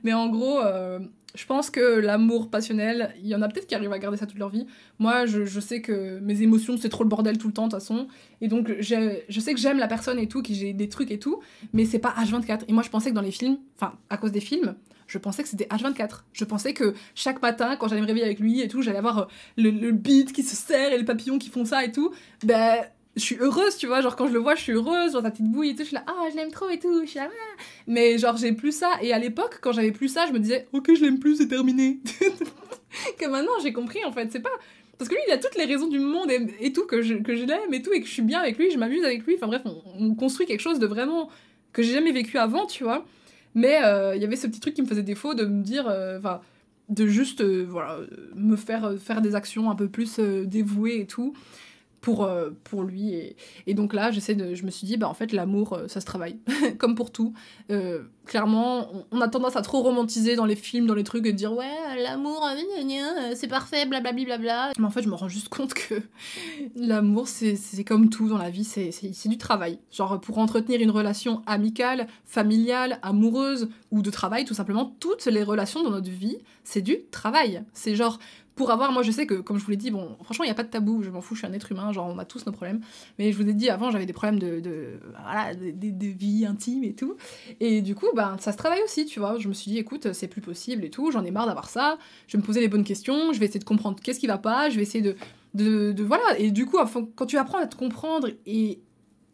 Mais en gros, euh, je pense que l'amour passionnel, il y en a peut-être qui arrivent à garder ça toute leur vie. Moi, je, je sais que mes émotions, c'est trop le bordel tout le temps, de toute façon. Et donc, je sais que j'aime la personne et tout, que j'ai des trucs et tout, mais c'est pas H24. Et moi, je pensais que dans les films, enfin, à cause des films, je pensais que c'était H24. Je pensais que chaque matin, quand j'allais me réveiller avec lui et tout, j'allais avoir euh, le, le beat qui se serre et les papillons qui font ça et tout. Ben, je suis heureuse, tu vois, genre quand je le vois, je suis heureuse, genre ta petite bouille et tout, je suis là, ah, je l'aime trop et tout, je suis là, ah. mais genre j'ai plus ça, et à l'époque, quand j'avais plus ça, je me disais, ok, je l'aime plus, c'est terminé. que maintenant, j'ai compris, en fait, c'est pas... Parce que lui, il a toutes les raisons du monde et, tout, que je, que je l'aime et tout, et que je suis bien avec lui, je m'amuse avec lui, enfin bref, on, on construit quelque chose de vraiment... que j'ai jamais vécu avant, tu vois. Mais euh, il y avait ce petit truc qui me faisait défaut de me dire, euh, enfin, de juste, euh, voilà, me faire faire des actions un peu plus dévouées et tout pour, euh, pour lui. Et, et, donc là, j'essaie de, je me suis dit, bah, en fait, l'amour, euh, ça se travaille, comme pour tout. Euh, clairement, on, a tendance à trop romantiser dans les films, dans les trucs, et dire, ouais, l'amour, c'est parfait, blablabla. Bla, bla. Mais en fait, je me rends juste compte que l'amour, c'est comme tout dans la vie, c'est du travail. Genre, pour entretenir une relation amicale, familiale, amoureuse, ou de travail, tout simplement, toutes les relations dans notre vie, c'est du travail. C'est genre, pour avoir, moi je sais que, comme je vous l'ai dit, bon, franchement, il n'y a pas de tabou, je m'en fous, je suis un être humain, genre on a tous nos problèmes. Mais je vous ai dit avant, j'avais des problèmes de, voilà, de, de, vie intime et tout. Et du coup, ben, ça se travaille aussi, tu vois. Je me suis dit, écoute, c'est plus possible et tout, j'en ai marre d'avoir ça, je vais me poser les bonnes questions, je vais essayer de comprendre qu'est-ce qui va pas, je vais essayer de. de, de voilà, et du coup, quand tu apprends à te comprendre et,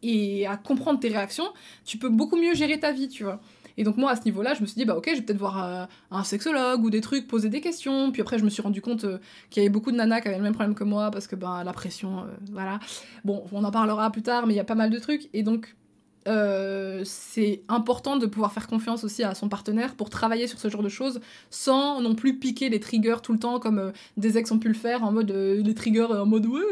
et à comprendre tes réactions, tu peux beaucoup mieux gérer ta vie, tu vois. Et donc moi à ce niveau-là, je me suis dit bah ok, je vais peut-être voir euh, un sexologue ou des trucs, poser des questions. Puis après je me suis rendu compte euh, qu'il y avait beaucoup de nanas qui avaient le même problème que moi parce que ben la pression, euh, voilà. Bon, on en parlera plus tard, mais il y a pas mal de trucs. Et donc c'est important de pouvoir faire confiance aussi à son partenaire pour travailler sur ce genre de choses sans non plus piquer les triggers tout le temps comme des ex ont pu le faire en mode les triggers en mode ouais,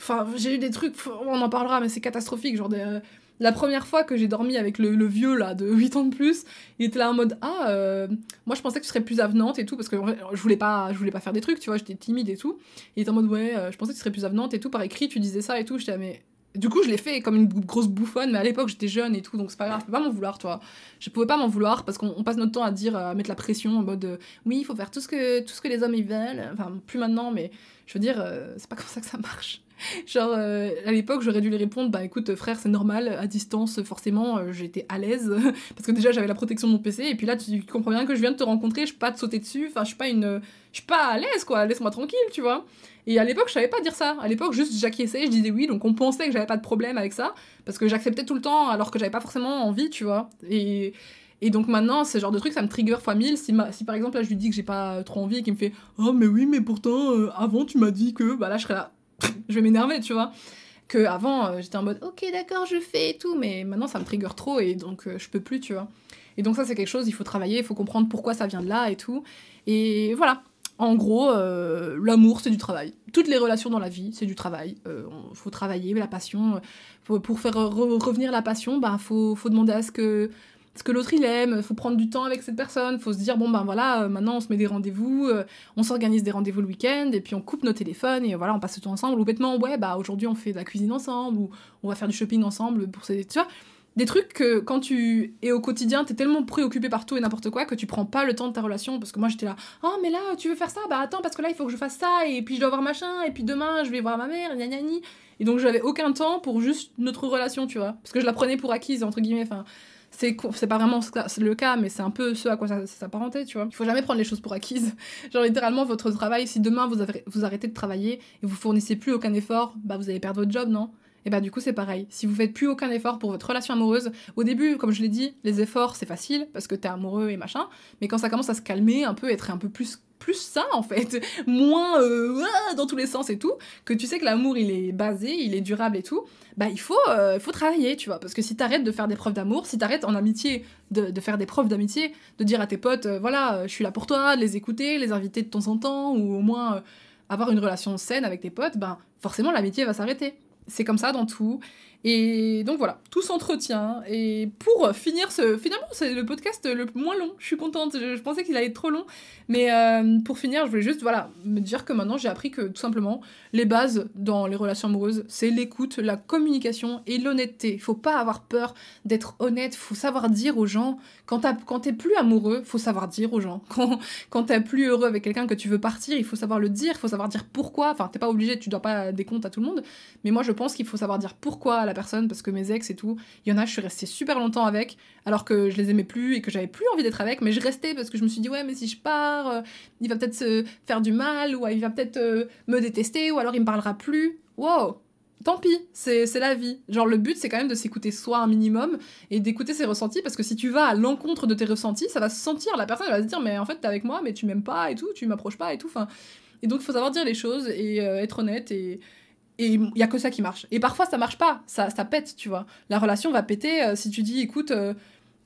Enfin, j'ai eu des trucs, on en parlera, mais c'est catastrophique. Genre, des, la première fois que j'ai dormi avec le, vieux là de 8 ans de plus, il était là en mode ah euh, moi je pensais que tu serais plus avenante et tout parce que je voulais pas je voulais pas faire des trucs, tu vois, j'étais timide et tout. Il était en mode ouais, euh, je pensais que tu serais plus avenante et tout par écrit, tu disais ça et tout, j'étais mais du coup, je l'ai fait comme une grosse bouffonne, mais à l'époque, j'étais jeune et tout, donc c'est pas grave, je peux pas m'en vouloir, toi. Je pouvais pas m'en vouloir parce qu'on passe notre temps à dire, à mettre la pression en mode euh, oui, il faut faire tout ce que, tout ce que les hommes veulent. Enfin, plus maintenant, mais je veux dire, c'est pas comme ça que ça marche. Genre, euh, à l'époque, j'aurais dû lui répondre Bah écoute, frère, c'est normal, à distance, forcément, euh, j'étais à l'aise. parce que déjà, j'avais la protection de mon PC. Et puis là, tu comprends bien que je viens de te rencontrer, je peux pas te sauter dessus. Enfin, je suis pas une. Je suis pas à l'aise, quoi. Laisse-moi tranquille, tu vois. Et à l'époque, je savais pas dire ça. À l'époque, juste j'acquiesçais, je disais oui. Donc on pensait que j'avais pas de problème avec ça. Parce que j'acceptais tout le temps, alors que j'avais pas forcément envie, tu vois. Et. Et donc maintenant, ce genre de truc, ça me trigger fois mille. Si, si par exemple, là, je lui dis que j'ai pas trop envie et qu'il me fait Oh, mais oui, mais pourtant, euh, avant, tu m'as dit que. Bah là, je serais là je vais m'énerver, tu vois. Que avant, euh, j'étais en mode, ok, d'accord, je fais et tout, mais maintenant, ça me trigger trop et donc euh, je peux plus, tu vois. Et donc ça, c'est quelque chose, il faut travailler, il faut comprendre pourquoi ça vient de là et tout. Et voilà. En gros, euh, l'amour, c'est du travail. Toutes les relations dans la vie, c'est du travail. Il faut travailler, la passion. pour faire revenir la passion, bah, faut, faut demander à ce que ce que l'autre il aime, faut prendre du temps avec cette personne, faut se dire bon ben voilà, euh, maintenant on se met des rendez-vous, euh, on s'organise des rendez-vous le week-end et puis on coupe nos téléphones et voilà, on passe le temps ensemble ou bêtement ouais bah aujourd'hui on fait de la cuisine ensemble ou on va faire du shopping ensemble pour ces tu vois. Des trucs que quand tu es au quotidien, t'es tellement préoccupé par tout et n'importe quoi que tu prends pas le temps de ta relation parce que moi j'étais là "Oh mais là tu veux faire ça? Bah attends parce que là il faut que je fasse ça et puis je dois voir machin et puis demain je vais voir ma mère, gna gna gna. Et donc j'avais aucun temps pour juste notre relation, tu vois, parce que je la prenais pour acquise entre guillemets enfin c'est pas vraiment le cas mais c'est un peu ce à quoi ça, s'apparentait tu vois. Il faut jamais prendre les choses pour acquises. Genre littéralement votre travail si demain vous, vous arrêtez de travailler et vous fournissez plus aucun effort bah vous allez perdre votre job non? Et bah du coup c'est pareil. Si vous faites plus aucun effort pour votre relation amoureuse, au début, comme je l'ai dit, les efforts c'est facile parce que t'es amoureux et machin, mais quand ça commence à se calmer un peu, être un peu plus plus ça en fait, moins euh, dans tous les sens et tout, que tu sais que l'amour il est basé, il est durable et tout, bah il faut, euh, faut travailler, tu vois, parce que si t'arrêtes de faire des preuves d'amour, si t'arrêtes en amitié de, de, faire des preuves d'amitié, de dire à tes potes, euh, voilà, je suis là pour toi, de les écouter, les inviter de temps en temps, ou au moins avoir une relation saine avec tes potes, ben forcément l'amitié va s'arrêter. C'est comme ça dans tout. Et donc voilà, tout s'entretient. Et pour finir ce. Finalement, c'est le podcast le moins long. Je suis contente. Je, pensais qu'il allait être trop long. Mais euh, pour finir, je voulais juste voilà, me dire que maintenant, j'ai appris que tout simplement, les bases dans les relations amoureuses, c'est l'écoute, la communication et l'honnêteté. Il faut pas avoir peur d'être honnête. faut savoir dire aux gens. Quand, quand t'es plus amoureux, faut savoir dire aux gens. Quand, quand t'es plus heureux avec quelqu'un que tu veux partir, il faut savoir le dire. Il faut savoir dire pourquoi. Enfin, t'es pas obligé, tu dois pas des comptes à tout le monde. Mais moi, je pense qu'il faut savoir dire pourquoi la personne parce que mes ex et tout, il y en a, je suis restée super longtemps avec alors que je les aimais plus et que j'avais plus envie d'être avec, mais je restais parce que je me suis dit ouais, mais si je pars, euh, il va peut-être se faire du mal ou il va peut-être euh, me détester ou alors il me parlera plus. Wow, tant pis, c'est la vie. Genre, le but, c'est quand même de s'écouter soi un minimum et d'écouter ses ressentis parce que si tu vas à l'encontre de tes ressentis, ça va se sentir. La personne va se dire, mais en fait, t'es avec moi, mais tu m'aimes pas et tout, tu m'approches pas et tout. Enfin, et donc, il faut savoir dire les choses et euh, être honnête et, et il y a que ça qui marche. Et parfois ça marche pas, ça, ça pète, tu vois. La relation va péter euh, si tu dis écoute, euh,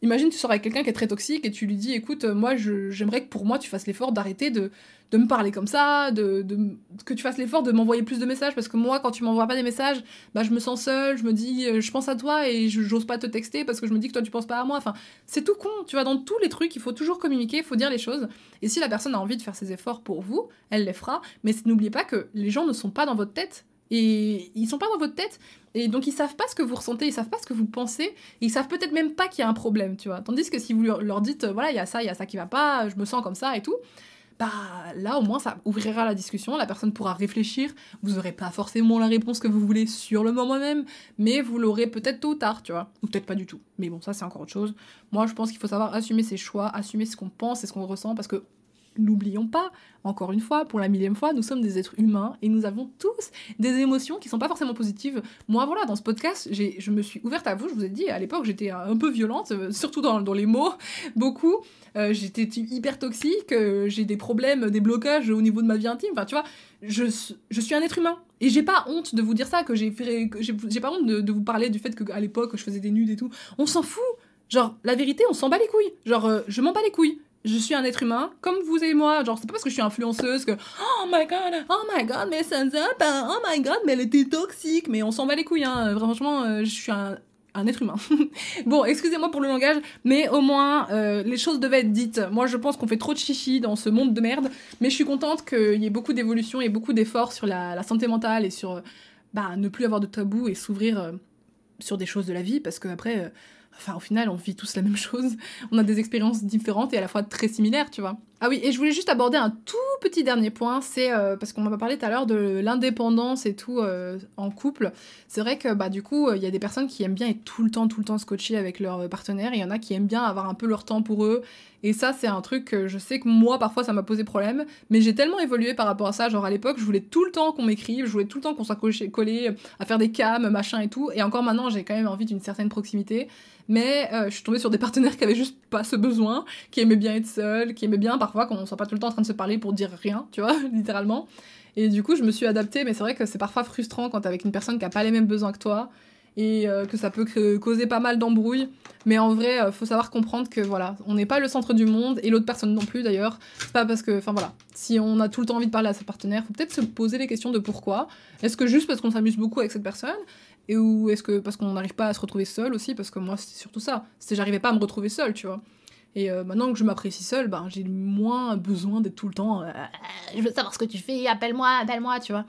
imagine tu sors avec quelqu'un qui est très toxique et tu lui dis écoute, euh, moi j'aimerais que pour moi tu fasses l'effort d'arrêter de, de me parler comme ça, de, de que tu fasses l'effort de m'envoyer plus de messages parce que moi quand tu m'envoies pas des messages, bah je me sens seule, je me dis je pense à toi et j'ose pas te texter parce que je me dis que toi tu penses pas à moi. Enfin, c'est tout con, tu vois, dans tous les trucs, il faut toujours communiquer, il faut dire les choses. Et si la personne a envie de faire ses efforts pour vous, elle les fera, mais n'oubliez pas que les gens ne sont pas dans votre tête et ils sont pas dans votre tête et donc ils savent pas ce que vous ressentez, ils savent pas ce que vous pensez, ils savent peut-être même pas qu'il y a un problème, tu vois. Tandis que si vous leur dites voilà, il y a ça, il y a ça qui va pas, je me sens comme ça et tout, bah là au moins ça ouvrira la discussion, la personne pourra réfléchir, vous aurez pas forcément la réponse que vous voulez sur le moment même, mais vous l'aurez peut-être tôt ou tard, tu vois, ou peut-être pas du tout. Mais bon, ça c'est encore autre chose. Moi je pense qu'il faut savoir assumer ses choix, assumer ce qu'on pense et ce qu'on ressent parce que N'oublions pas, encore une fois, pour la millième fois, nous sommes des êtres humains et nous avons tous des émotions qui sont pas forcément positives. Moi, voilà, dans ce podcast, je me suis ouverte à vous. Je vous ai dit, à l'époque, j'étais un peu violente, euh, surtout dans, les mots, beaucoup. Euh, j'étais hyper toxique, euh, j'ai des problèmes, des blocages au niveau de ma vie intime. Enfin, tu vois, je, je suis un être humain. Et j'ai pas honte de vous dire ça, que j'ai j'ai pas honte de, de, vous parler du fait qu'à l'époque, je faisais des nudes et tout. On s'en fout. Genre, la vérité, on s'en bat les couilles. Genre, je m'en bats les couilles je suis un être humain, comme vous et moi. Genre, c'est pas parce que je suis influenceuse que Oh my god, oh my god, mais Sansa, ben, oh my god, mais elle était toxique. Mais on s'en va les couilles, hein. Franchement, euh, je suis un, un être humain. bon, excusez-moi pour le langage, mais au moins, euh, les choses devaient être dites. Moi, je pense qu'on fait trop de chichi dans ce monde de merde, mais je suis contente qu'il y ait beaucoup d'évolution et beaucoup d'efforts sur la, santé mentale et sur bah, ne plus avoir de tabou et s'ouvrir euh, sur des choses de la vie, parce que après Enfin, au final, on vit tous la même chose. On a des expériences différentes et à la fois très similaires, tu vois. Ah oui, et je voulais juste aborder un tout petit dernier point, c'est euh, parce qu'on m'a parlé tout à l'heure de l'indépendance et tout euh, en couple. C'est vrai que bah du coup, il y a des personnes qui aiment bien être tout le temps, tout le temps scotché avec leur partenaire, et il y en a qui aiment bien avoir un peu leur temps pour eux. Et ça, c'est un truc que je sais que moi, parfois, ça m'a posé problème, mais j'ai tellement évolué par rapport à ça. Genre à l'époque, je voulais tout le temps qu'on m'écrive, je voulais tout le temps qu'on soit collé à faire des cams, machin et tout. Et encore maintenant, j'ai quand même envie d'une certaine proximité mais euh, je suis tombée sur des partenaires qui avaient juste pas ce besoin, qui aimaient bien être seuls, qui aimaient bien parfois qu'on soit pas tout le temps en train de se parler pour dire rien, tu vois, littéralement. Et du coup, je me suis adaptée, mais c'est vrai que c'est parfois frustrant quand t'es avec une personne qui a pas les mêmes besoins que toi. et euh, que ça peut causer pas mal d'embrouilles. Mais en vrai, euh, faut savoir comprendre que voilà, on n'est pas le centre du monde et l'autre personne non plus d'ailleurs. C'est pas parce que, enfin voilà, si on a tout le temps envie de parler à sa partenaire, faut peut-être se poser les questions de pourquoi. Est-ce que juste parce qu'on s'amuse beaucoup avec cette personne et ou est-ce que parce qu'on n'arrive pas à se retrouver seul aussi? Parce que moi, c'est surtout ça. C'est j'arrivais pas à me retrouver seul, tu vois. Et euh, maintenant que je m'apprécie seule, ben, j'ai moins besoin d'être tout le temps. je veux savoir ce que tu fais, appelle-moi, appelle-moi, tu vois.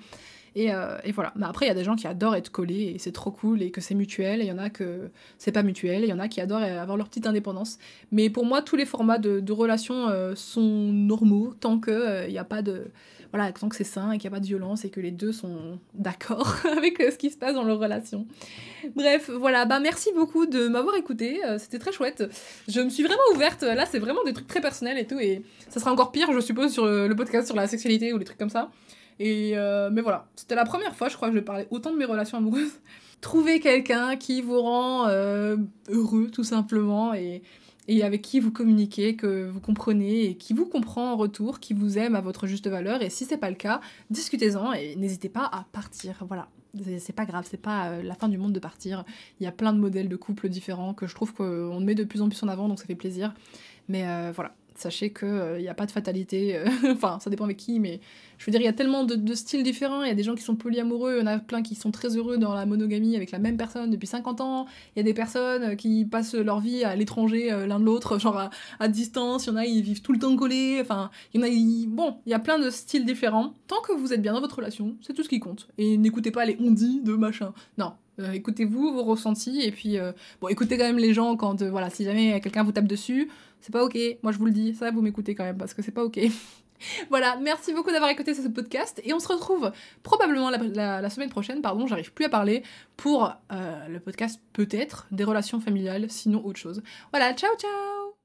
Euh, et, voilà. Mais après, il y a des gens qui adorent être collés et c'est trop cool et que c'est mutuel. Et il y en a que c'est pas mutuel. Il y en a qui adorent avoir leur petite indépendance. Mais pour moi, tous les formats de, relations euh, sont normaux tant qu'il n'y euh, a pas de. Voilà, tant que c'est sain et qu'il n'y a pas de violence et que les deux sont d'accord avec ce qui se passe dans leur relation. Bref, voilà. Bah, merci beaucoup de m'avoir écouté. C'était très chouette. Je me suis vraiment ouverte. Là, c'est vraiment des trucs très personnels et tout. Et ça sera encore pire, je suppose, sur le podcast sur la sexualité ou les trucs comme ça. Et euh, mais voilà, c'était la première fois, je crois, que je parlais autant de mes relations amoureuses. Trouvez quelqu'un qui vous rend euh, heureux, tout simplement, et, et avec qui vous communiquez, que vous comprenez, et qui vous comprend en retour, qui vous aime à votre juste valeur. Et si c'est pas le cas, discutez-en et n'hésitez pas à partir. Voilà. C'est pas grave, c'est pas euh, la fin du monde de partir. Il y a plein de modèles de couples différents que je trouve qu'on met de plus en plus en avant, donc ça fait plaisir. Mais voilà, sachez qu'il n'y euh, a pas de fatalité. Euh, enfin, ça dépend avec qui, mais je veux dire, il y a tellement de, styles différents. Il y a des gens qui sont polyamoureux, il y en a plein qui sont très heureux dans la monogamie avec la même personne depuis 50 ans. Il y a des personnes euh, qui passent leur vie à l'étranger l'un de l'autre, genre à, distance. Il y en a, ils vivent tout le temps collés. Enfin, il y en a, bon, il y a plein de styles différents. Tant que vous êtes bien dans votre relation, c'est tout ce qui compte. Et n'écoutez pas les on de machin. Non, écoutez-vous, vos ressentis, et puis, bon, écoutez quand même les gens quand, voilà, si jamais quelqu'un vous tape dessus, c'est pas ok. Moi, je vous le dis, ça, vous m'écoutez quand même parce que c'est pas ok. voilà, merci beaucoup d'avoir écouté ce podcast et on se retrouve probablement la, semaine prochaine, pardon, j'arrive plus à parler, pour euh, le podcast peut-être des relations familiales, sinon autre chose. Voilà, ciao ciao